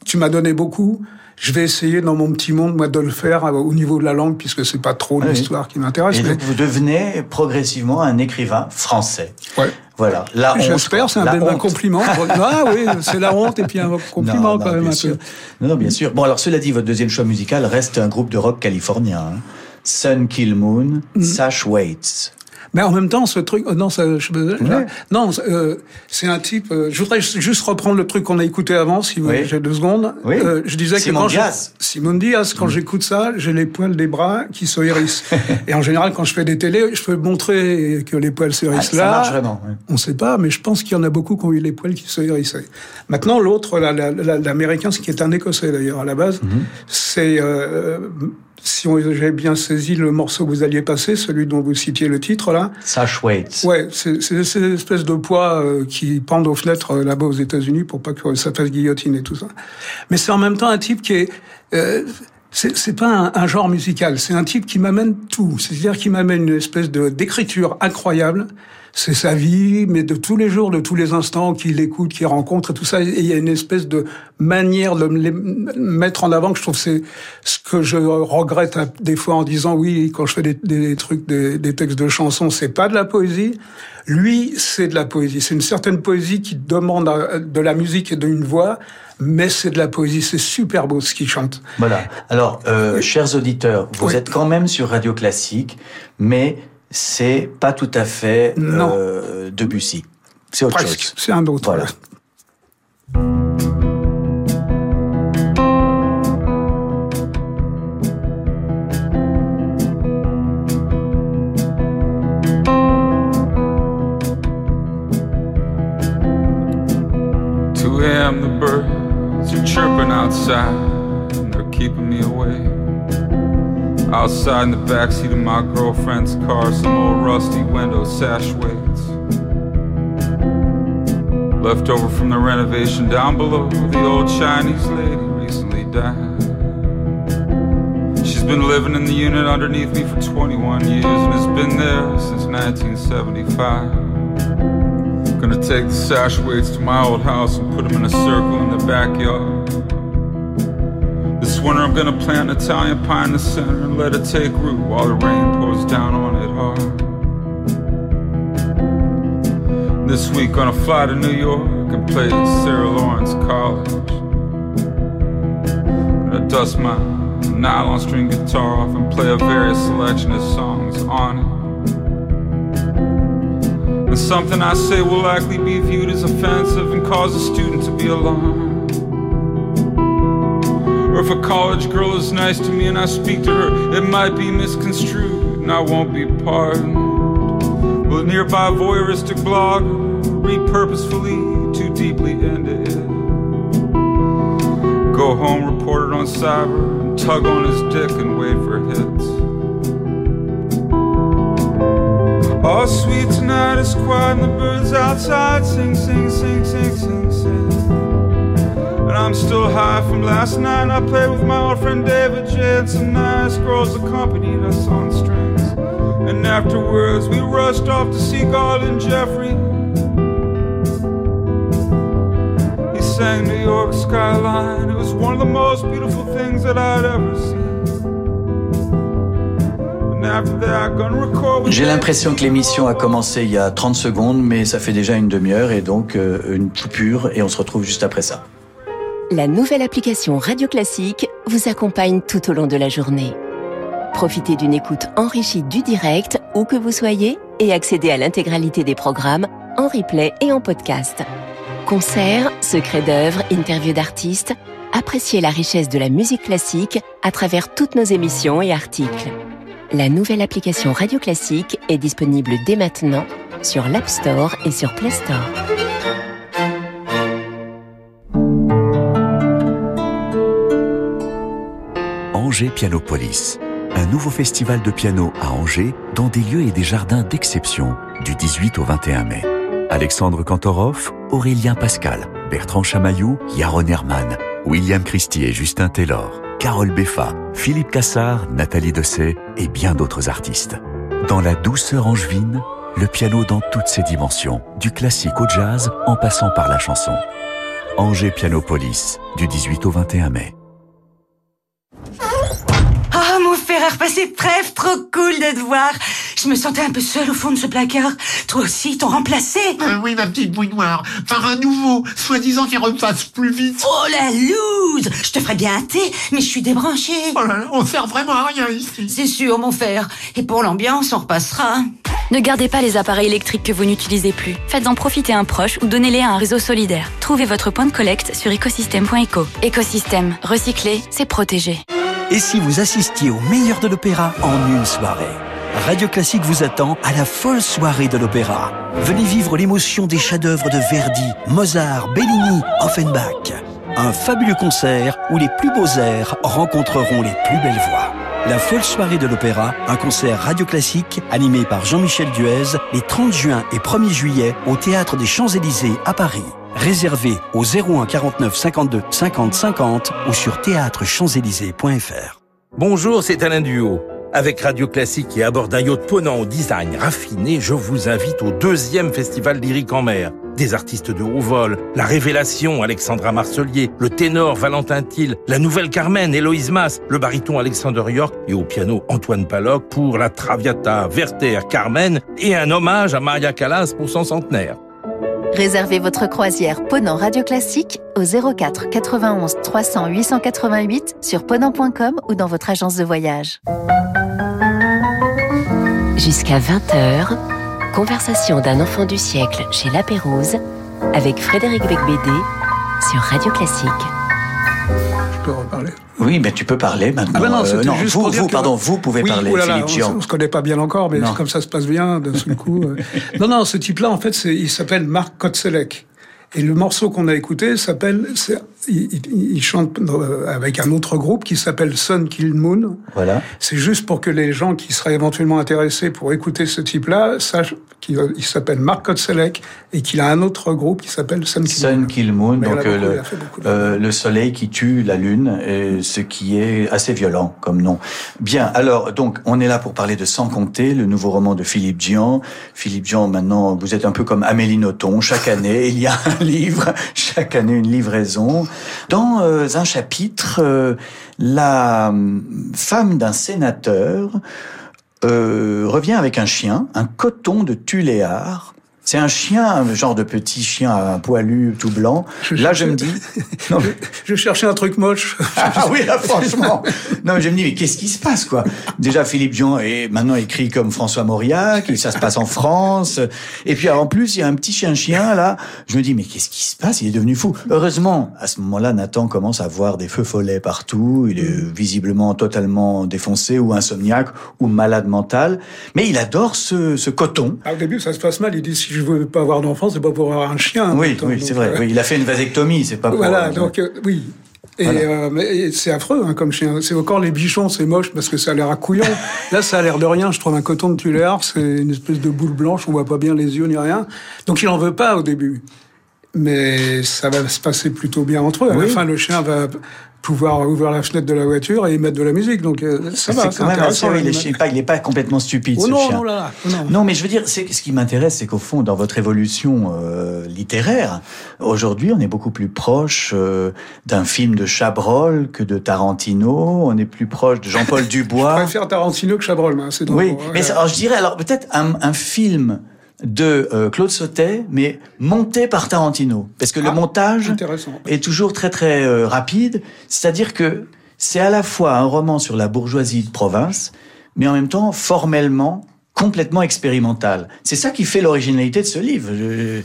tu m'as donné beaucoup, je vais essayer dans mon petit monde, moi, de le faire euh, au niveau de la langue, puisque c'est pas trop l'histoire qui m'intéresse. Et donc, vous devenez progressivement un écrivain français. Ouais. Voilà, la honte. J'espère, c'est un, un compliment. ah oui, c'est la honte et puis un compliment quand même un peu. Non, non, bien sûr. Bon, alors cela dit, votre deuxième choix musical reste un groupe de rock californien. Hein. Sun Kill Moon, mm. Sash Waits. Mais en même temps, ce truc, oh non, ça, je, non, euh, c'est un type. Euh, je voudrais juste reprendre le truc qu'on a écouté avant, si oui. j'ai deux secondes. Oui. Euh, je disais Simon que quand Diaz. Simon Diaz, quand mm. j'écoute ça, j'ai les poils des bras qui se hérissent. et en général, quand je fais des télés, je peux montrer que les poils se hérissent ah, là. Ça marche vraiment. Oui. On sait pas, mais je pense qu'il y en a beaucoup qui ont eu les poils qui se hérissaient. Maintenant, l'autre, l'américain, ce qui est un Écossais d'ailleurs à la base, mm -hmm. c'est euh, si j'ai bien saisi le morceau que vous alliez passer, celui dont vous citiez le titre là. Sash Waits. Ouais, c'est ces espèces de poids euh, qui pendent aux fenêtres euh, là-bas aux États-Unis pour pas que ça fasse guillotine et tout ça. Mais c'est en même temps un type qui est euh, c'est pas un, un, genre musical, c'est un type qui m'amène tout. C'est-à-dire qui m'amène une espèce de d'écriture incroyable, c'est sa vie, mais de tous les jours, de tous les instants qu'il écoute, qu'il rencontre et tout ça. Et il y a une espèce de manière de me mettre en avant que je trouve c'est ce que je regrette des fois en disant oui, quand je fais des, des trucs, des, des, textes de chansons, c'est pas de la poésie. Lui, c'est de la poésie. C'est une certaine poésie qui demande de la musique et d'une voix, mais c'est de la poésie. C'est super beau ce qu'il chante. Voilà. Alors, euh, chers auditeurs, vous êtes quand même sur Radio Classique, mais c'est pas tout à fait euh, Debussy. C'est autre chose. C'est un autre. Voilà. Outside in the backseat of my girlfriend's car, some old rusty window sash waits. Left over from the renovation down below, the old Chinese lady recently died. She's been living in the unit underneath me for 21 years and has been there since 1975. Gonna take the sash weights to my old house and put them in a circle in the backyard. Winter I'm gonna plant an Italian pine in the center and let it take root while the rain pours down on it hard. This week I'm gonna fly to New York and play at Sarah Lawrence College. Gonna dust my nylon string guitar off and play a various selection of songs on it. And something I say will likely be viewed as offensive and cause a student to be alarmed. Or if a college girl is nice to me and I speak to her, it might be misconstrued and I won't be pardoned. Will nearby voyeuristic blog read purposefully too deeply into it? Go home, report it on cyber, and tug on his dick and wait for hits. Oh, sweet tonight is quiet and the birds outside sing, sing, sing, sing, sing, sing. I'm still high from last night. I played with my old friend David nice girls accompanied us on strings. And afterwards, we rushed off to see Garland Jeffrey. He sang New York skyline. It was one of the most beautiful things that I'd ever seen. J'ai l'impression que l'émission a commencé il y a 30 secondes, mais ça fait déjà une demi-heure et donc euh, une coupure et on se retrouve juste après ça. La nouvelle application Radio Classique vous accompagne tout au long de la journée. Profitez d'une écoute enrichie du direct, où que vous soyez, et accédez à l'intégralité des programmes en replay et en podcast. Concerts, secrets d'œuvres, interviews d'artistes, appréciez la richesse de la musique classique à travers toutes nos émissions et articles. La nouvelle application Radio Classique est disponible dès maintenant sur l'App Store et sur Play Store. Angers Pianopolis, un nouveau festival de piano à Angers dans des lieux et des jardins d'exception du 18 au 21 mai. Alexandre Kantorov, Aurélien Pascal, Bertrand Chamaillou, Yaron Herman, William Christie et Justin Taylor, Carole Beffa, Philippe Cassard, Nathalie Dessay et bien d'autres artistes. Dans la douceur angevine, le piano dans toutes ses dimensions, du classique au jazz en passant par la chanson. Angers Pianopolis, du 18 au 21 mai. Ferrer passer trêve, trop cool de te voir. Je me sentais un peu seule au fond de ce placard. Toi aussi, t'ont remplacé euh, Oui, ma petite bouille noire. Par un nouveau, soi-disant qui repasse plus vite. Oh la loose Je te ferais bien un thé, mais je suis débranchée. Oh là là, on sert vraiment à rien ici. C'est sûr, mon fer. Et pour l'ambiance, on repassera. Ne gardez pas les appareils électriques que vous n'utilisez plus. Faites-en profiter un proche ou donnez-les à un réseau solidaire. Trouvez votre point de collecte sur écosystème.eco. Écosystème, recycler, c'est protéger. Et si vous assistiez au meilleur de l'opéra en une soirée Radio Classique vous attend à la folle soirée de l'opéra. Venez vivre l'émotion des chefs-d'œuvre de Verdi, Mozart, Bellini, Offenbach. Un fabuleux concert où les plus beaux airs rencontreront les plus belles voix. La folle soirée de l'opéra, un concert radio classique animé par Jean-Michel Duez les 30 juin et 1er juillet au Théâtre des Champs-Élysées à Paris. Réservé au 01 49 52 50 50 ou sur théâtrechamps-élysées.fr. Bonjour, c'est Alain Duo. Avec Radio Classique et à bord d'un yacht ponant au design raffiné, je vous invite au deuxième festival lyrique en mer. Des artistes de haut vol, la révélation Alexandra Marcelier, le ténor Valentin Thiel, la nouvelle Carmen Héloïse Mass, le baryton Alexander York et au piano Antoine Paloc pour la Traviata Werther Carmen et un hommage à Maria Callas pour son centenaire. Réservez votre croisière Ponant Radio Classique au 04 91 300 888 sur ponant.com ou dans votre agence de voyage. Jusqu'à 20h, conversation d'un enfant du siècle chez La Pérouse avec Frédéric Becbédé sur Radio Classique. Je peux reparler Oui, mais tu peux parler maintenant. Ah ben non, Euh, juste vous, pour dire vous, que- pardon, vous pouvez Oui, parler, oh on, Gian. se- on se connaît pas bien encore, mais Non. comme ça se passe bien d'un seul coup. euh. Non, non, ce type-là, en fait, il s'appelle Marc Kotzelek. Et le morceau qu'on a écouté s'appelle, il, chante euh, avec un autre groupe qui s'appelle Sun Kill Moon. Voilà. C'est juste pour que les gens qui seraient éventuellement intéressés pour écouter ce type-là sachent qu'il il s'appelle Marc Kotzelek et qu'il a un autre groupe qui s'appelle Sun Kill Moon. Sun Kill Moon, donc euh, beaucoup, le, euh, le soleil qui tue la lune, et ce qui est assez violent comme nom. Bien, alors donc on est là pour parler de Sans compter, le nouveau roman de Philippe Gian. Philippe Gian, maintenant vous êtes un peu comme Amélie Nothomb. Chaque année il y a un livre, chaque année une livraison. Dans euh, un chapitre, euh, la hum, femme d'un sénateur euh, revient avec un chien, un coton de Tuléar. C'est un chien, genre de petit chien poilu tout blanc. Là, je me dis, non, mais- Je cherchais un truc moche. ah oui, là, franchement. Non, mais je me dis, mais qu'est-ce qui se passe, quoi? Déjà, Philippe Dion est maintenant écrit comme François Mauriac, et ça se passe en France. Et puis, en plus, il y a un petit chien-chien, là. Je me dis, mais qu'est-ce qui se passe? Il est devenu fou. Heureusement, à ce moment-là, Nathan commence à voir des feux follets partout. Il est visiblement totalement défoncé, ou insomniaque, ou malade mental. Mais il adore ce, ce coton. Ah, au début, ça se passe mal. Il dit si je veux pas avoir d'enfant, c'est pas pour avoir un chien. Oui, c'est vrai. euh, Oui, il a fait une vasectomie, c'est pas pour... Voilà, donc euh, oui. Et, Voilà. euh, et c'est affreux hein, comme chien. C'est encore les bichons, c'est moche parce que ça a l'air à couillon. Là, ça a l'air de rien. Je trouve un coton de tuléar, c'est une espèce de boule blanche, on voit pas bien les yeux ni rien. Donc il en veut pas au début. Mais ça va se passer plutôt bien entre eux. À Oui. la fin, le chien va pouvoir ouvrir la fenêtre de la voiture et mettre de la musique. Donc euh, ça va. C'est quand même assez, intéressant, il est, l'animal. je sais pas, il est pas complètement stupide, Oh ce non, chien. non, là, là, non. Non, mais je veux dire, ce qui m'intéresse, c'est qu'au fond, dans votre évolution euh, littéraire, aujourd'hui, on est beaucoup plus proche euh, d'un film de Chabrol que de Tarantino. On est plus proche de Jean-Paul Je Dubois. préfère Tarantino que Chabrol. mais C'est. Oui, mais alors, je dirais alors peut-être un, un film de euh, Claude Sautet, mais monté par Tarantino, parce que le Ah, montage est toujours très très euh, rapide. C'est-à-dire que c'est à la fois un roman sur la bourgeoisie de province, mais en même temps formellement complètement expérimental. C'est ça qui fait l'originalité de ce livre. Je-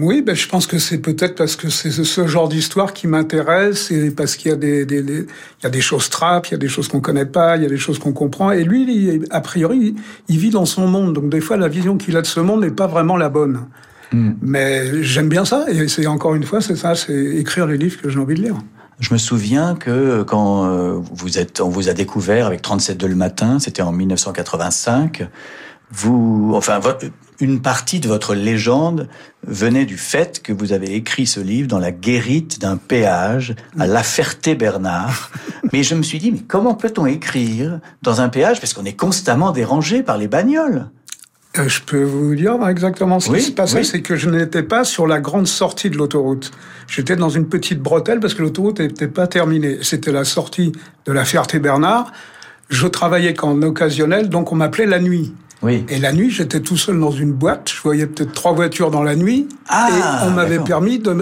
Oui, ben, je pense que c'est peut-être parce que c'est ce- genre d'histoire qui m'intéresse et parce qu'il y a des, des- des- il y a des choses trappes, il y a des choses qu'on connaît pas, il y a des choses qu'on comprend. Et lui, il- a priori, il, vit dans son monde. Donc, des fois, la vision qu'il a de ce monde n'est pas vraiment la bonne. Mais j'aime bien ça. Et c'est encore une fois, c'est ça, c'est écrire les livres que j'ai envie de lire. Je me souviens que quand euh, vous êtes, on vous a découvert avec 37 de le matin, c'était en 1985. Vous, enfin, une partie de votre légende venait du fait que vous avez écrit ce livre dans la guérite d'un péage à La Ferté-Bernard. mais je me suis dit, mais comment peut-on écrire dans un péage parce qu'on est constamment dérangé par les bagnoles? Euh, je peux vous dire exactement ce Oui, qui se passait, oui. c'est que je n'étais pas sur la grande sortie de l'autoroute. J'étais dans une petite bretelle parce que l'autoroute n'était pas terminée. C'était la sortie de la Ferté-Bernard. Je travaillais qu'en occasionnel, donc on m'appelait la nuit. Oui. Et la nuit, j'étais tout seul dans une boîte. Je voyais peut-être trois voitures dans la nuit. Ah, et on m'avait permis de...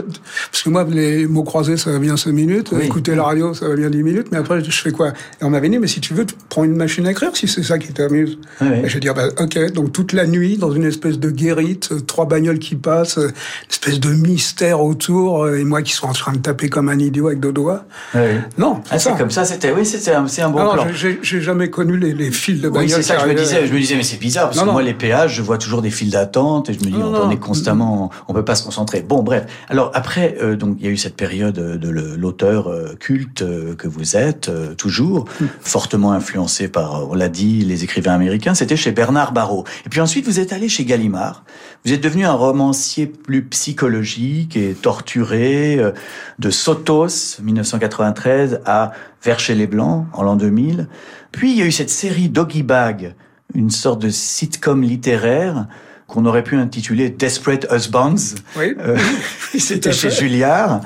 Parce que moi, les mots croisés, ça va bien cinq minutes. Oui. Écouter la radio, ça va bien dix minutes. Mais après, je fais quoi? Et on m'avait dit, mais si tu veux, tu prends une machine à écrire, si c'est ça qui t'amuse. Oui, oui. Et j'ai dit, ah bah, ok. Donc toute la nuit, dans une espèce de guérite, euh, trois bagnoles qui passent, euh, une espèce de mystère autour, euh, et moi qui suis en train de taper comme un idiot avec deux doigts. Oui. Non, Ah, c'est comme ça, c'était, oui, c'était un, un bon Alors, plan. j'ai- jamais connu les, les fils de Oui, bagnoles. c'est ça que je me disais. Je me disais, mais c'est bizarre. Bizarre parce Non, que non. moi les péages, je vois toujours des files d'attente et je me dis Non, on, est constamment, on peut pas se concentrer. Bon bref. Alors après, euh, donc il y a eu cette période de le- l'auteur euh, culte euh, que vous êtes euh, toujours, fortement influencé par, on l'a dit, les écrivains américains. C'était chez Bernard Barrault. Et puis ensuite vous êtes allé chez Gallimard. Vous êtes devenu un romancier plus psychologique et torturé euh, de Sotos 1993 à Vers chez les Blancs en l'an 2000. Puis il y a eu cette série Doggy Bag, une sorte de sitcom littéraire qu'on aurait pu intituler Desperate Husbands. Oui. Euh, C'était chez. Julliard.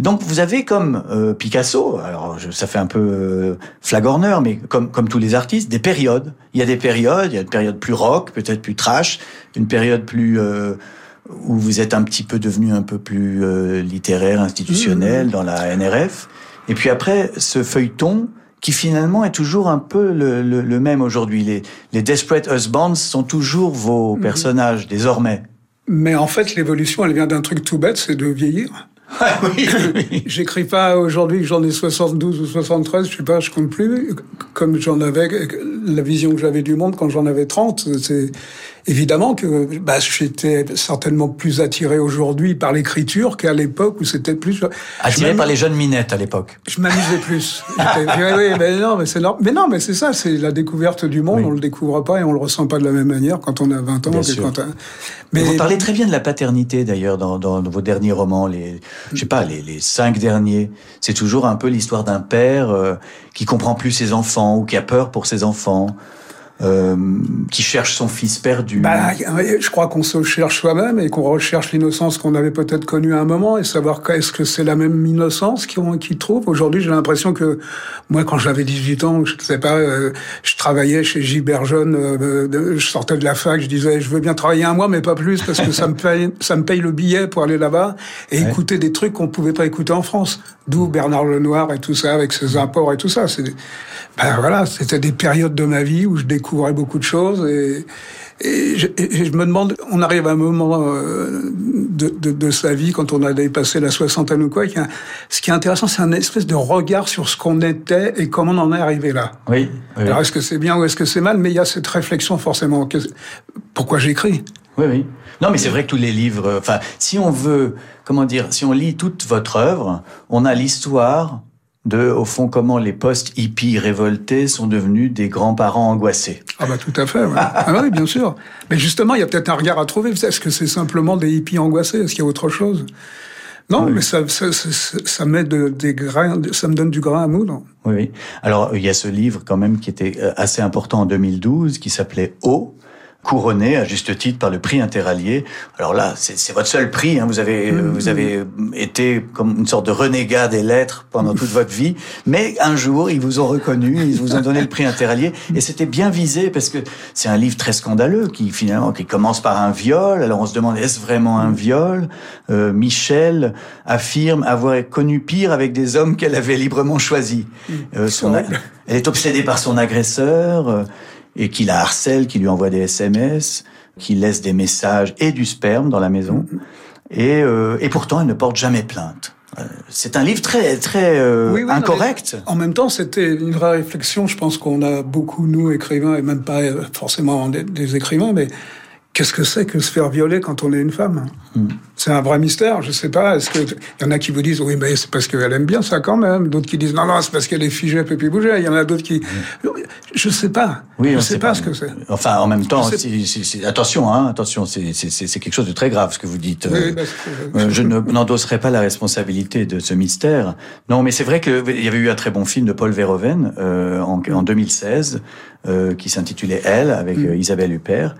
Donc vous avez comme euh, Picasso, alors je- ça fait un peu euh, flagorneur, mais comme comme tous les artistes, des périodes. Il y a des périodes, il y a une période plus rock, peut-être plus trash, une période plus où vous êtes un petit peu devenu un peu plus littéraire, institutionnel dans la NRF. Et puis après, ce feuilleton qui finalement est toujours un peu le, le- le même aujourd'hui. Les, les Desperate Husbands sont toujours vos personnages désormais. Mais en fait, l'évolution, elle vient d'un truc tout bête, c'est de vieillir. Ah oui, oui. J'écris pas aujourd'hui que j'en ai 72 ou 73, je sais pas, je compte plus, comme j'en avais, la vision que j'avais du monde quand j'en avais 30. C'est évidemment que bah, j'étais certainement plus attiré aujourd'hui par l'écriture qu'à l'époque où c'était plus... Attiré par les jeunes minettes à l'époque. Je m'amusais plus. Oui, oui, mais non, mais c'est. Mais non, mais c'est ça, c'est la découverte du monde. Oui. On le découvre pas et on le ressent pas de la même manière quand on a 20 ans Bien que sûr. quand on... Mais vous parlez très bien de la paternité d'ailleurs dans, dans vos derniers romans, les, je sais pas, les, les cinq derniers. C'est toujours un peu l'histoire d'un père euh, qui comprend plus ses enfants ou qui a peur pour ses enfants, euh, qui cherche son fils perdu. Bah, je crois qu'on se cherche soi-même et qu'on recherche l'innocence qu'on avait peut-être connue à un moment et savoir est-ce que c'est la même innocence qu'on qui trouve. Aujourd'hui, j'ai l'impression que moi, quand j'avais 18 ans, je ne sais pas, euh, je travaillais chez euh, de- je sortais de la fac, je disais, je veux bien travailler un mois, mais pas plus, parce que ça me paye, ça me paye le billet pour aller là-bas et Ouais. écouter des trucs qu'on pouvait pas écouter en France. D'où Bernard Lenoir et tout ça, avec ses imports et tout ça. C'est, ben voilà, c'était des périodes de ma vie où je découvrais beaucoup de choses et, et, je, et je me demande, on arrive à un moment euh, de, de, de sa vie quand on a dépassé la soixantaine ou quoi. a- ce qui est intéressant, c'est un espèce de regard sur ce qu'on était et comment on en est arrivé là. Oui. oui. Alors est-ce que c'est bien ou est-ce que c'est mal? Mais il y a cette réflexion forcément. Pourquoi j'écris? Oui, oui. Non, mais c'est vrai que tous les livres, euh, enfin, si on veut, comment dire, si on lit toute votre œuvre, on a l'histoire de, au fond, comment les post-hippies révoltés sont devenus des grands-parents angoissés. Ah bah tout à fait. ouais. ah oui, bien sûr. Mais justement, il y a peut-être un regard à trouver. Est-ce que c'est simplement des hippies angoissés? Est-ce qu'il y a autre chose? Non, Oui. mais ça, ça, ça, ça met de- des grains, ça me donne du grain à moudre. Oui, oui. Alors, il y a ce livre quand même qui était euh, assez important en 2012, qui s'appelait Eau, couronné à juste titre par le prix interallié. Alors là, c'est votre seul prix. Hein. Vous avez euh, vous avez été comme une sorte de renégat des lettres pendant toute votre vie, mais un jour ils vous ont reconnu, ils vous ont donné le prix interallié, et c'était bien visé parce que c'est un livre très scandaleux qui finalement qui commence par un viol. Alors on se demande est-ce vraiment un viol? Euh, Michel affirme avoir connu pire avec des hommes qu'elle avait librement choisis. Euh, son elle est obsédée par son agresseur euh, et qui la harcèle, qui lui envoie des SMS, qui laisse des messages et du sperme dans la maison. Et, euh, et pourtant, elle ne porte jamais plainte. Euh, C'est un livre très très euh, Oui, oui, non, incorrect. En même temps, c'était une vraie réflexion. Je pense qu'on a beaucoup, nous, écrivains, et même pas euh, forcément des, des écrivains, mais qu'est-ce que c'est que se faire violer quand on est une femme C'est un vrai mystère. Je sais pas. Est-ce que il y en a qui vous disent oui, mais c'est parce qu'elle aime bien ça quand même. D'autres qui disent non, non, c'est parce qu'elle est figée, elle peut plus bouger. Il y en a d'autres qui, je sais pas. Oui, je on sais sait pas, pas. ce que c'est. Enfin, en même temps, attention, hein, attention, c'est quelque chose de très grave ce que vous dites. Oui, Euh, euh, je ne- n'endosserai pas la responsabilité de ce mystère. Non, mais c'est vrai qu'il y avait eu un très bon film de Paul Verhoeven euh, en, en 2016 euh, qui s'intitulait Elle avec euh, Isabelle Huppert.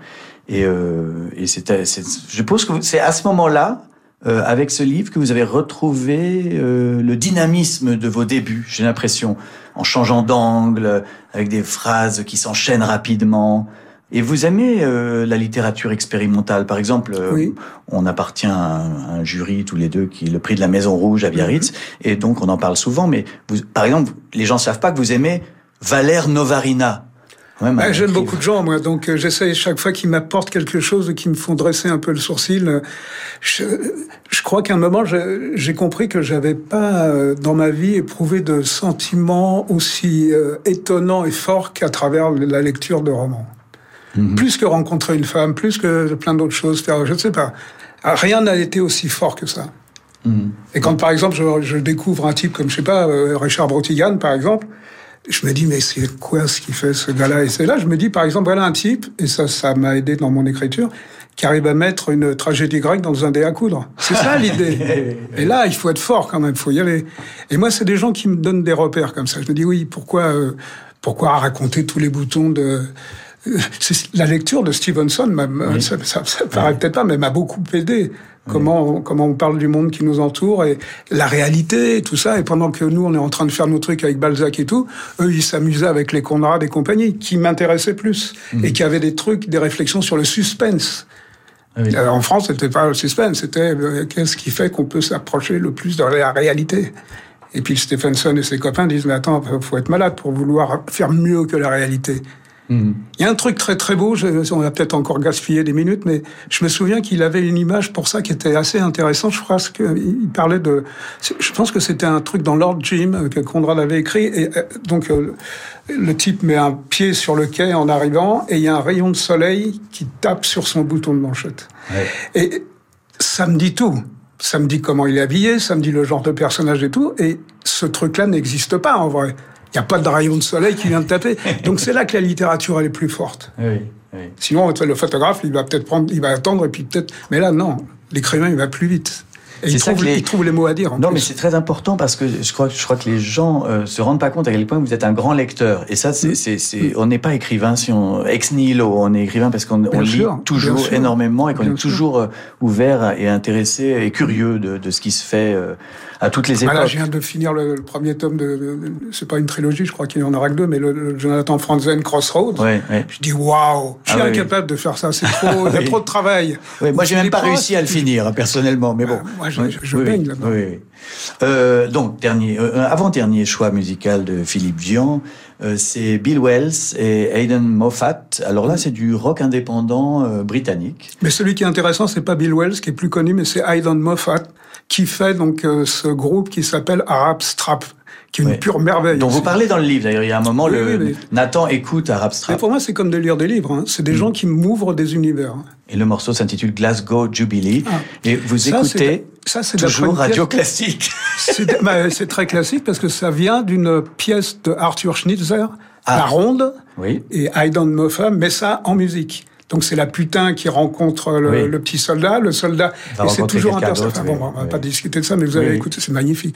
Et, euh, et c'était, c'est- je pense que c'est à ce moment-là, euh, avec ce livre, que vous avez retrouvé euh, le dynamisme de vos débuts. J'ai l'impression, en changeant d'angle, avec des phrases qui s'enchaînent rapidement. Et vous aimez euh, la littérature expérimentale, par exemple. euh, Oui. On appartient à un, un jury tous les deux qui est le prix de la Maison Rouge à Biarritz, et donc on en parle souvent. Mais vous, par exemple, les gens savent pas que vous aimez Valère Novarina. Quand même, Ah, un J'aime beaucoup de gens, moi, donc euh, j'essaye chaque fois qu'ils m'apportent quelque chose qui me font dresser un peu le sourcil. euh, Je, je crois qu'à un moment, j'ai compris que j'avais pas, euh, dans ma vie, éprouvé de sentiments aussi euh, étonnants et forts qu'à travers la lecture de romans. Plus que rencontrer une femme, plus que plein d'autres choses, faire, je ne sais pas. Ah, Rien n'a été aussi fort que ça. Et quand, par exemple, je, je découvre un type comme, je sais pas, euh, Richard Brotigan, par exemple, je me dis, mais c'est quoi ce qu'il fait, ce gars-là? Et c'est là, je me dis, par exemple, voilà un type, et ça, ça m'a aidé dans mon écriture, qui arrive à mettre une tragédie grecque dans un dé à coudre. C'est ça l'idée. et là, il faut être fort quand même, il faut y aller. Et moi, c'est des gens qui me donnent des repères comme ça. Je me dis, oui, pourquoi, euh, pourquoi raconter tous les boutons de... euh, La lecture de Stevenson, ça, ça, ça paraît peut-être pas, mais m'a beaucoup aidé. Comment, comment on parle du monde qui nous entoure et la réalité et tout ça. Et pendant que nous, on est en train de faire nos trucs avec Balzac et tout, eux, ils s'amusaient avec les Conrad et compagnie, qui m'intéressaient plus. Et qui avaient des trucs, des réflexions sur le suspense. Euh, en France, c'était pas le suspense, c'était euh, qu'est-ce qui fait qu'on peut s'approcher le plus de la réalité? Et puis Stephenson et ses copains disent, mais attends, faut être malade pour vouloir faire mieux que la réalité. Il y a un truc très très beau, je- on va peut-être encore gaspiller des minutes, mais je me souviens qu'il avait une image pour ça qui était assez intéressante. Je crois qu'il parlait de... Je pense que c'était un truc dans Lord Jim euh, que Conrad avait écrit. Et euh, donc euh, le type met un pied sur le quai en arrivant et il y a un rayon de soleil qui tape sur son bouton de manchette. Et ça me dit tout. Ça me dit comment il est habillé, ça me dit le genre de personnage et tout. Et ce truc-là n'existe pas en vrai. Il n'y a pas de rayon de soleil qui vient de taper. Donc c'est là que la littérature elle est plus forte. Oui, oui. Sinon, le photographe, il va peut-être prendre, il va attendre et puis peut-être. Mais là, non. L'écrivain, il va plus vite. Et il ça trouve, les- il trouve les mots à dire. en Non, plus. mais c'est très important parce que je crois, je crois que les gens euh, se rendent pas compte à quel point vous êtes un grand lecteur. Et ça, Mm. c'est, c'est- on n'est pas écrivain si on ex nihilo. On est écrivain parce qu'on lit sûr, toujours énormément et qu'on est sûr. toujours euh, ouvert et intéressé et curieux de, de ce qui se fait euh, à toutes les époques. Voilà, je viens de finir le, le premier tome de, c'est pas une trilogie, je crois qu'il y en aura que deux, mais le, le Jonathan Franzen Crossroads. Ouais, ouais. Je dis waouh, je suis Ah oui, incapable de faire ça, c'est trop, il y a Oui. trop de travail. Oui, moi, j'ai même pas réussi à le finir, hein, personnellement, mais bon. moi, je- Oui, je oui, baigne oui. là-dedans. Oui, oui. Euh, donc, dernier, euh, avant-dernier choix musical de Philippe Vian, euh, c'est Bill Wells et Aidan Moffat. Alors là, c'est du rock indépendant euh, britannique. Mais celui qui est intéressant, c'est pas Bill Wells, qui est plus connu, mais c'est Aidan Moffat, qui fait donc euh, ce groupe qui s'appelle Arab Strap, qui est une pure merveille. dont vous parlez dans le livre. D'ailleurs, il y a un moment, Oui, le, oui. Nathan écoute Arab Mais Strap pour moi, c'est comme de lire des livres. hein. C'est des gens qui m'ouvrent des univers. et le morceau s'intitule Glasgow Jubilee. Ah. Et vous Ça, écoutez ça, c'est toujours pièce- Radio Classique. C'est bah, c'est très classique parce que ça vient d'une pièce de Arthur Schnitzer, Ah. La Ronde, et Aidan Moffat met ça en musique. Donc c'est la putain qui rencontre le, Oui. le petit soldat, le soldat, et c'est toujours intéressant. Enfin, bon, on va pas discuter de ça, mais vous allez écouter, c'est magnifique.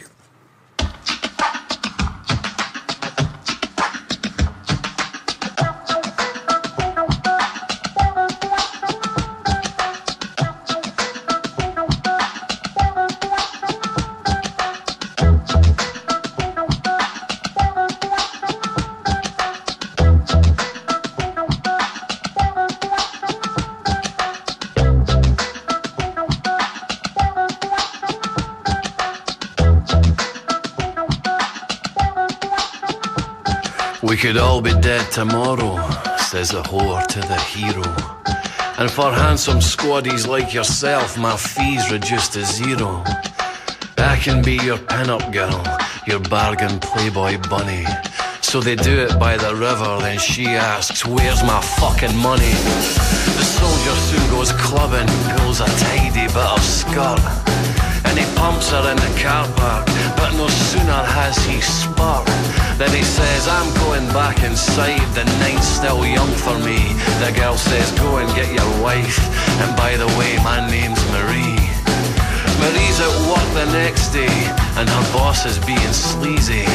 Could all be dead tomorrow, says the whore to the hero. And for handsome squaddies like yourself, my fees reduced to zero. I can be your pin-up girl, your bargain playboy bunny. So they do it by the river, then she asks, where's my fucking money? The soldier soon goes clubbing, pulls a tidy bit of skirt. He pumps her in the car park, but no sooner has he spark than he says, I'm going back inside, the night's still young for me. The girl says, go and get your wife, and by the way, my name's Marie. Marie's at work the next day, and her boss is being sleazy.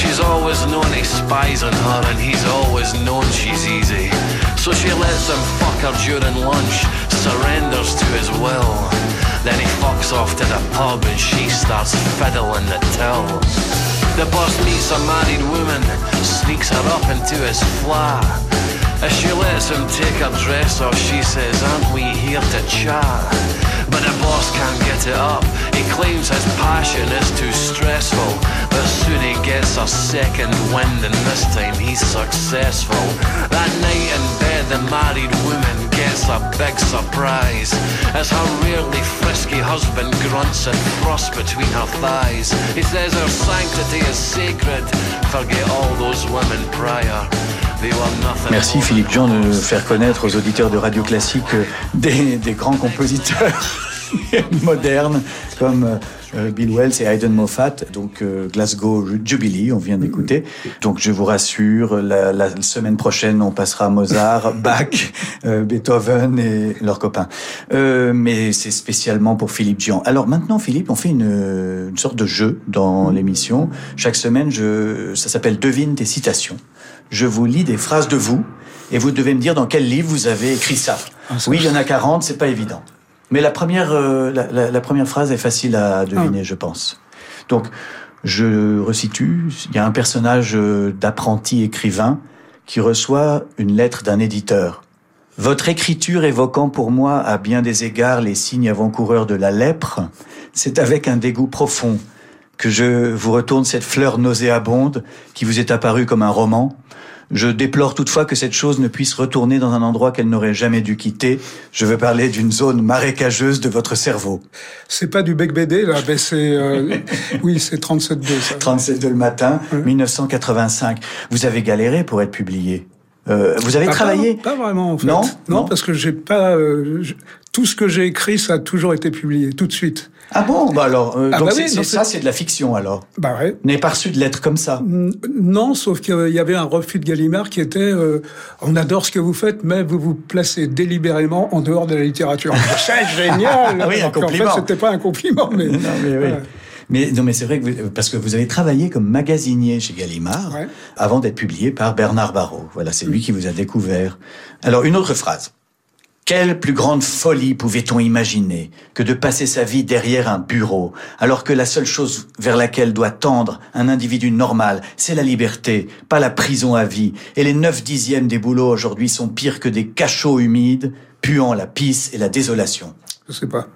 She's always known he spies on her, and he's always known she's easy. So she lets him fuck her during lunch, surrenders to his will. Then he fucks off to the pub, and she starts fiddling the till. The boss meets a married woman, sneaks her up into his flat. As she lets him take her dress off, she says, Aren't we here to chat? But the boss can't get it up. He claims his passion is too stressful. But soon he gets a second wind, and this time he's successful. That night in bed, the married woman gets a big surprise. As her rarely frisky husband grunts and thrusts between her thighs. He says her sanctity is sacred. Forget all those women prior. Merci Philippe Jean de faire connaître aux auditeurs de Radio Classique euh, des, grands compositeurs modernes comme euh, euh, Bill Wells et Hayden Moffat, donc Glasgow Jubilee, on vient d'écouter. Donc je vous rassure, la, semaine prochaine on passera Mozart, Bach, Beethoven et leurs copains. Mais c'est spécialement pour Philippe Jean. Alors maintenant Philippe, on fait une, sorte de jeu dans l'émission. Chaque semaine, ça s'appelle Devine tes citations. Je vous lis des phrases de vous et vous devez me dire dans quel livre vous avez écrit ça. oui, il y en a 40, c'est pas évident. Mais la première, euh, la, la- la première phrase est facile à deviner, je pense. Donc, je resitue. Il y a un personnage euh, d'apprenti écrivain qui reçoit une lettre d'un éditeur. Votre écriture évoquant pour moi à bien des égards les signes avant-coureurs de la lèpre, c'est avec un dégoût profond que je vous retourne cette fleur nauséabonde qui vous est apparue comme un roman. Je déplore toutefois que cette chose ne puisse retourner dans un endroit qu'elle n'aurait jamais dû quitter. Je veux parler d'une zone marécageuse de votre cerveau. C'est pas du bec BD, là, mais c'est. euh, oui, c'est 37.2. ça. 37 de le matin, 1985. Vous avez galéré pour être publié. Euh, vous avez Bah, travaillé pas, pas vraiment, en fait. Non non, parce que j'ai pas. euh, tout ce que j'ai écrit, ça a toujours été publié, tout de suite. Ah bon Bah alors, euh, Ah donc bah oui, non, ça, c'est- de la fiction alors. Bah ouais. N'avez pas reçu de lettres comme ça? Non, sauf qu'il y avait un refus de Gallimard qui était euh, on adore ce que vous faites, mais vous vous placez délibérément en dehors de la littérature. C'est génial Oui, un compliment. fait, c'était pas un compliment, mais. Non, mais oui. Voilà. Mais non, mais c'est vrai que vous- parce que vous avez travaillé comme magasinier chez Gallimard Ouais. avant d'être publié par Bernard Barrault. Voilà, c'est lui qui vous a découvert. Alors une autre phrase. Quelle plus grande folie pouvait-on imaginer que de passer sa vie derrière un bureau, alors que la seule chose vers laquelle doit tendre un individu normal, c'est la liberté, pas la prison à vie. Et les neuf dixièmes des boulots aujourd'hui sont pires que des cachots humides, puant la pisse et la désolation. Je sais pas.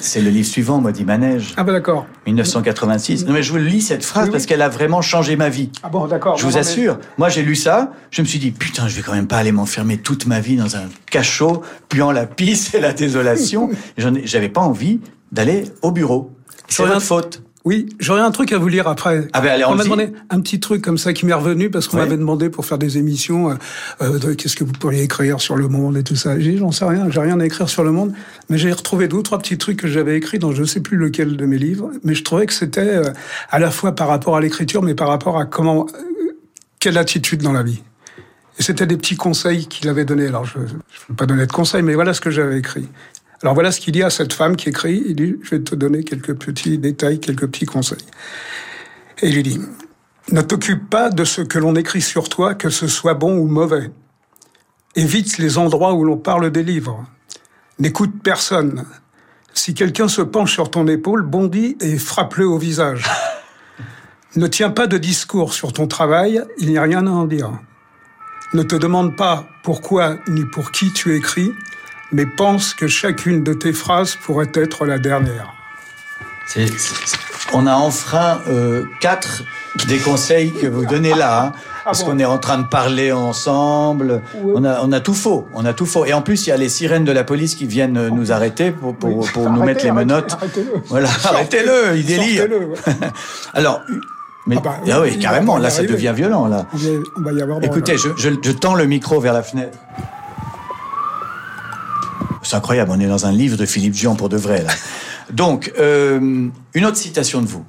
C'est le livre suivant, Maudit Manège. Ah bah d'accord. 1986. Non mais je vous lis cette phrase Oui, oui. parce qu'elle a vraiment changé ma vie. Ah bon, d'accord. Je vous non, mais- assure. Moi j'ai lu ça, je me suis dit putain, je vais quand même pas aller m'enfermer toute ma vie dans un cachot puant la pisse et la désolation. J'avais pas envie d'aller au bureau. C'est votre faute. Oui, j'aurais un truc à vous lire après. Ah ben, allez, on m'a demandé un petit truc comme ça qui m'est revenu parce qu'on m'avait demandé pour faire des émissions euh, euh, de qu'est-ce que vous pourriez écrire sur le monde et tout ça. J'ai dit j'en sais rien, j'ai rien à écrire sur le monde, mais j'ai retrouvé deux ou trois petits trucs que j'avais écrits dans je sais plus lequel de mes livres, mais je trouvais que c'était euh, à la fois par rapport à l'écriture, mais par rapport à comment euh, quelle attitude dans la vie. Et c'était des petits conseils qu'il avait donnés. Alors je ne vais pas donner de conseils, mais voilà ce que j'avais écrit. Alors voilà ce qu'il dit à cette femme qui écrit. Il dit, je vais te donner quelques petits détails, quelques petits conseils. Et il lui dit, ne t'occupe pas de ce que l'on écrit sur toi, que ce soit bon ou mauvais. Évite les endroits où l'on parle des livres. N'écoute personne. Si quelqu'un se penche sur ton épaule, bondis et frappe-le au visage. Ne tiens pas de discours sur ton travail, il n'y a rien à en dire. Ne te demande pas pourquoi ni pour qui tu écris, mais pense que chacune de tes phrases pourrait être la dernière. On a enfreint euh, quatre des conseils que vous donnez là, hein, parce Ah bon qu'on est en train de parler ensemble. Oui. On a, on a tout faux, on a tout faux. Et en plus, il y a les sirènes de la police qui viennent euh, nous arrêter pour, pour, Oui. pour nous Arrêtez, mettre les arrêtez, menottes. arrêtez-le. Voilà, arrêtez-le, il délire. Ouais. Alors, mais Ah bah, ah oui, carrément, là, ça devient violent là. On va, on va y avoir. Écoutez, je, je, je tends le micro vers la fenêtre. C'est incroyable, on est dans un livre de Philippe Jean pour de vrai là. Donc, euh, une autre citation de vous.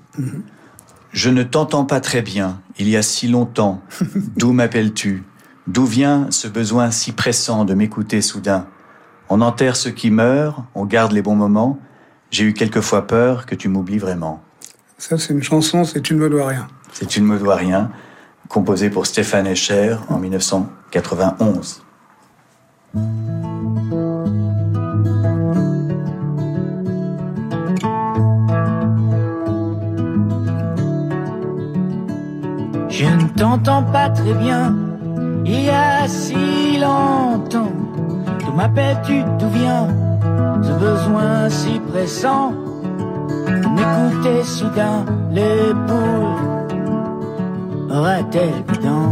Je ne t'entends pas très bien, il y a si longtemps. D'où m'appelles-tu? D'où vient ce besoin si pressant de m'écouter soudain? On enterre ceux qui meurent, on garde les bons moments. J'ai eu quelquefois peur que tu m'oublies vraiment. Ça, c'est une chanson, c'est Tu ne me dois rien. C'est Tu ne me dois rien, composé pour Stéphane Escher en 1991. Je ne t'entends pas très bien, il y a si longtemps. D'où m'appelles-tu, d'où vient ce besoin si pressant M'écouter soudain, l'épaule aura-t-elle bidon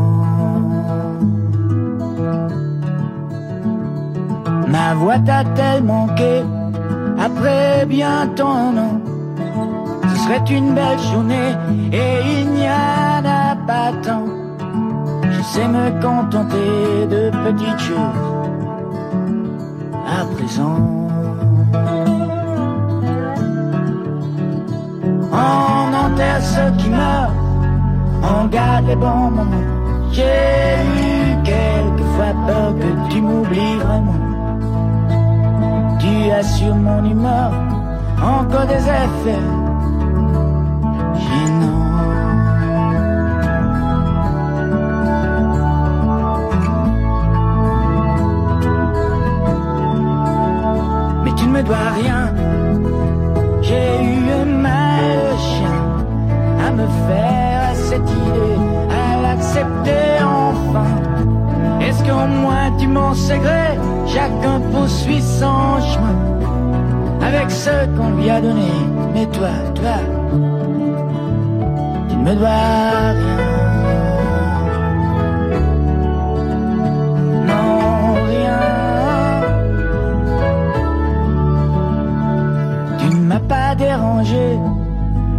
Ma voix t'a-t-elle manqué après bien tant non Ce serait une belle journée et il n'y en a Je sais me contenter de petites choses à présent. On enterre ceux qui meurent, on garde les bons moments. J'ai eu quelquefois peur que tu m'oublies vraiment. Tu as sur mon humeur encore des effets Rien. J'ai eu mal chien à me faire à cette idée, à l'accepter enfin. Est-ce qu'au moins tu m'en sais gré Chacun poursuit son chemin avec ce qu'on lui a donné. Mais toi, toi, tu ne me dois rien.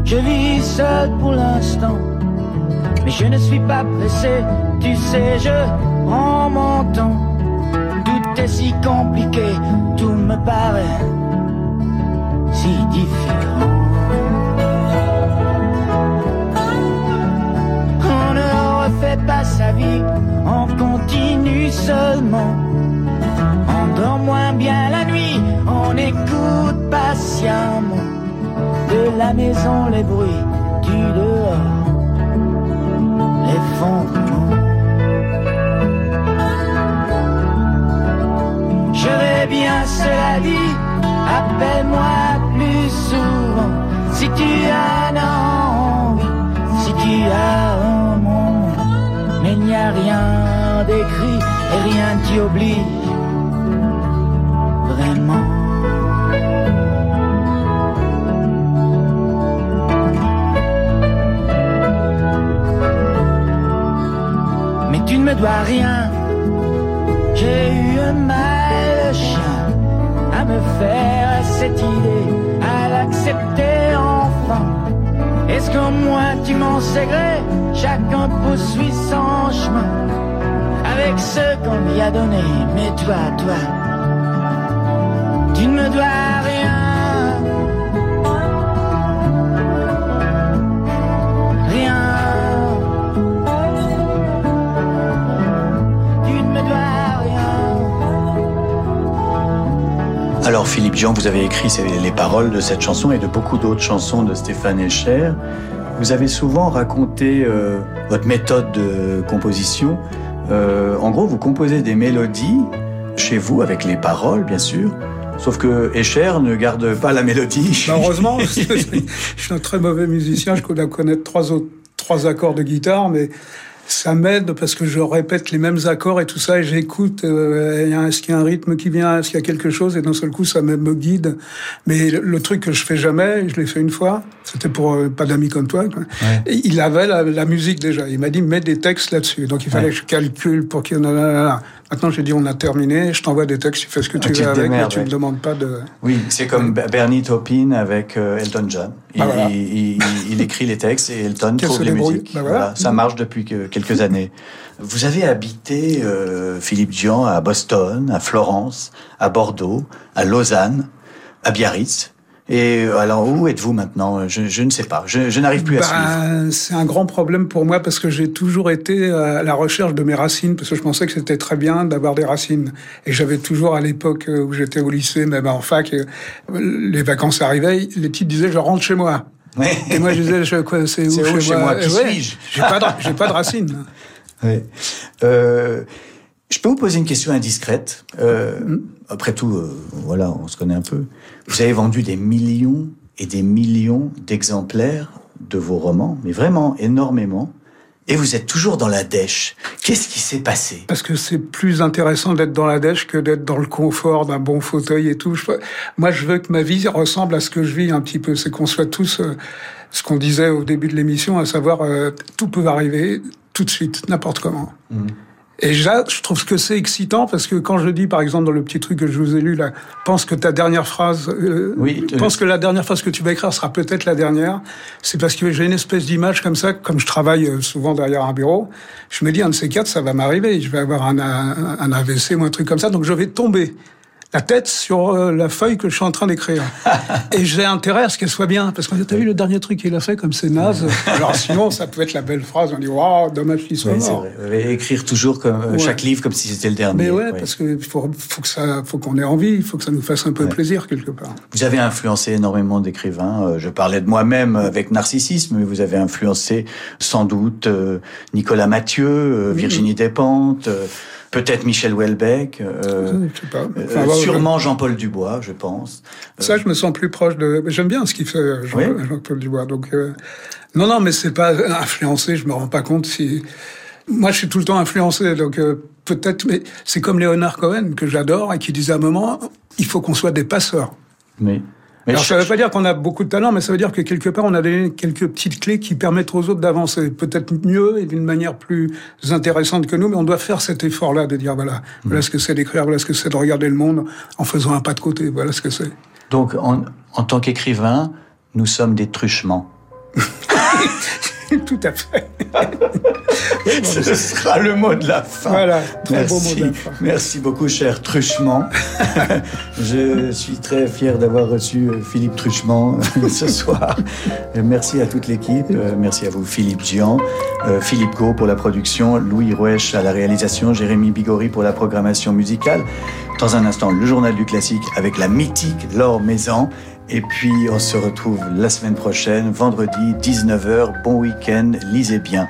Je vis seul pour l'instant. Mais je ne suis pas pressé. Tu sais, je prends mon temps. Tout est si compliqué. Tout me paraît si différent. On ne refait pas sa vie, on continue seulement. On dort moins bien la nuit, on écoute patiemment de la maison les bruits du dehors, l'effondrement. Je vais bien, cela dit, appelle-moi plus souvent si tu as envie, si tu as un moment. Mais il n'y a rien d'écrit et rien t'y oblige rien. J'ai eu un mal chien à me faire cette idée, à l'accepter enfin. Est-ce qu'au moins tu m'en sais Chacun poursuit son chemin avec ce qu'on lui a donné. Mais toi, toi, tu ne me dois Philippe Jean, vous avez écrit les paroles de cette chanson et de beaucoup d'autres chansons de Stéphane Escher. Vous avez souvent raconté euh, votre méthode de composition. Euh, en gros, vous composez des mélodies chez vous avec les paroles, bien sûr. Sauf que Escher ne garde pas la mélodie. Heureusement, je suis un très mauvais musicien, je connaître trois, autres, trois accords de guitare, mais ça m'aide parce que je répète les mêmes accords et tout ça, et j'écoute, euh, a- est-ce qu'il y a un rythme qui vient, est-ce qu'il y a quelque chose, et d'un seul coup, ça me, me guide. Mais le, le truc que je fais jamais, je l'ai fait une fois, c'était pour euh, pas d'amis comme toi, quoi. Et il avait la, la musique déjà, il m'a dit, mets des textes là-dessus. Donc il fallait Ouais. que je calcule pour qu'il y en ait... Maintenant, j'ai dit, on a terminé, je t'envoie des textes, tu fais ce que tu Ah, tu veux avec, mais tu ouais. me demandes pas de... Oui, c'est comme Ber- Bernie Taupin avec euh, Elton John. Il, Bah voilà. il- il- il écrit les textes et Elton Qu'elle trouve les musiques. Bah voilà. Ça marche depuis que- quelques années. Vous avez habité, euh, Philippe Dian, à Boston, à Florence, à Bordeaux, à Lausanne, à Biarritz. Et euh, alors, où êtes-vous maintenant? Je, je ne sais pas. Je, je n'arrive plus à suivre. Ben, c'est un grand problème pour moi parce que j'ai toujours été à la recherche de mes racines parce que je pensais que c'était très bien d'avoir des racines. Et j'avais toujours à l'époque où j'étais au lycée, même en fac, euh, les vacances arrivaient, les types disaient je rentre chez moi. Et moi je disais je- c'est où, C'est où chez moi? Et Qui ouais, suis-je? J'ai pas de, pas de racines. Oui. Euh, je peux vous poser une question indiscrète. Euh, Mm. Après tout, euh, voilà, on se connaît un peu. Vous avez vendu des millions et des millions d'exemplaires de vos romans, mais vraiment énormément. Et vous êtes toujours dans la dèche. Qu'est-ce qui s'est passé? Parce que c'est plus intéressant d'être dans la dèche que d'être dans le confort d'un bon fauteuil et tout. Moi, je veux que ma vie ressemble à ce que je vis un petit peu. C'est qu'on soit tous, euh, ce qu'on disait au début de l'émission, à savoir, euh, tout peut arriver tout de suite, n'importe comment. Mhm. Et là, je trouve que c'est excitant parce que quand je dis, par exemple, dans le petit truc que je vous ai lu là, pense que ta dernière phrase, euh, Oui, pense que la dernière phrase que tu vas écrire sera peut-être la dernière. C'est parce que j'ai une espèce d'image comme ça, comme je travaille euh, souvent derrière un bureau. Je me dis, un de ces quatre, ça va m'arriver. Je vais avoir un, un, un AVC ou un truc comme ça, donc je vais tomber la tête sur euh, la feuille que je suis en train d'écrire. et j'ai intérêt à ce qu'elle soit bien, parce que t'as vu le dernier truc qu'il a fait, comme c'est naze? Alors sinon, ça peut être la belle phrase, on dit, waouh, dommage qu'il soit Oui, c'est mort. vrai. Écrire toujours comme, euh, Ouais. chaque livre comme si c'était le dernier. Mais ouais, parce que faut, faut que ça, faut qu'on ait envie, il faut que ça nous fasse un peu Ouais. plaisir quelque part. Vous avez influencé énormément d'écrivains. Euh, Je parlais de moi-même avec narcissisme, mais vous avez influencé sans doute Nicolas Mathieu, Virginie Despentes, peut-être Michel Houellebecq, euh, Je sais pas. euh, Enfin, sûrement Jean-Paul Dubois, je pense. Ça, je me sens plus proche de. J'aime bien ce qu'il fait, euh, Jean- Oui. Jean-Paul Dubois. Donc, euh, non, non, mais c'est pas influencé. Je me rends pas compte si. Moi, je suis tout le temps influencé. Donc, euh, peut-être. Mais c'est comme Léonard Cohen que j'adore et qui disait à un moment, il faut qu'on soit des passeurs. Mais Alors, ça veut pas dire qu'on a beaucoup de talent, mais ça veut dire que quelque part, on a donné quelques petites clés qui permettent aux autres d'avancer. Peut-être mieux et d'une manière plus intéressante que nous, mais on doit faire cet effort-là de dire, voilà, voilà ce que c'est d'écrire, voilà ce que c'est de regarder le monde en faisant un pas de côté. Voilà ce que c'est. Donc, en, en tant qu'écrivain, nous sommes des truchements. Tout à fait. Ce sera le mot de la fin. Voilà, très beau Merci. mot de la fin. Merci beaucoup, cher Truchement. Je suis très fier d'avoir reçu euh, Philippe Truchement euh, ce soir. Merci à toute l'équipe. Euh, Merci à vous, Philippe Gian, Philippe Gau pour la production, Louis Roueche à la réalisation, Jérémy Bigori pour la programmation musicale. Dans un instant, le journal du classique avec la mythique Laure Maison. Et puis, on se retrouve la semaine prochaine, vendredi, 19h. Bon week-end, lisez bien.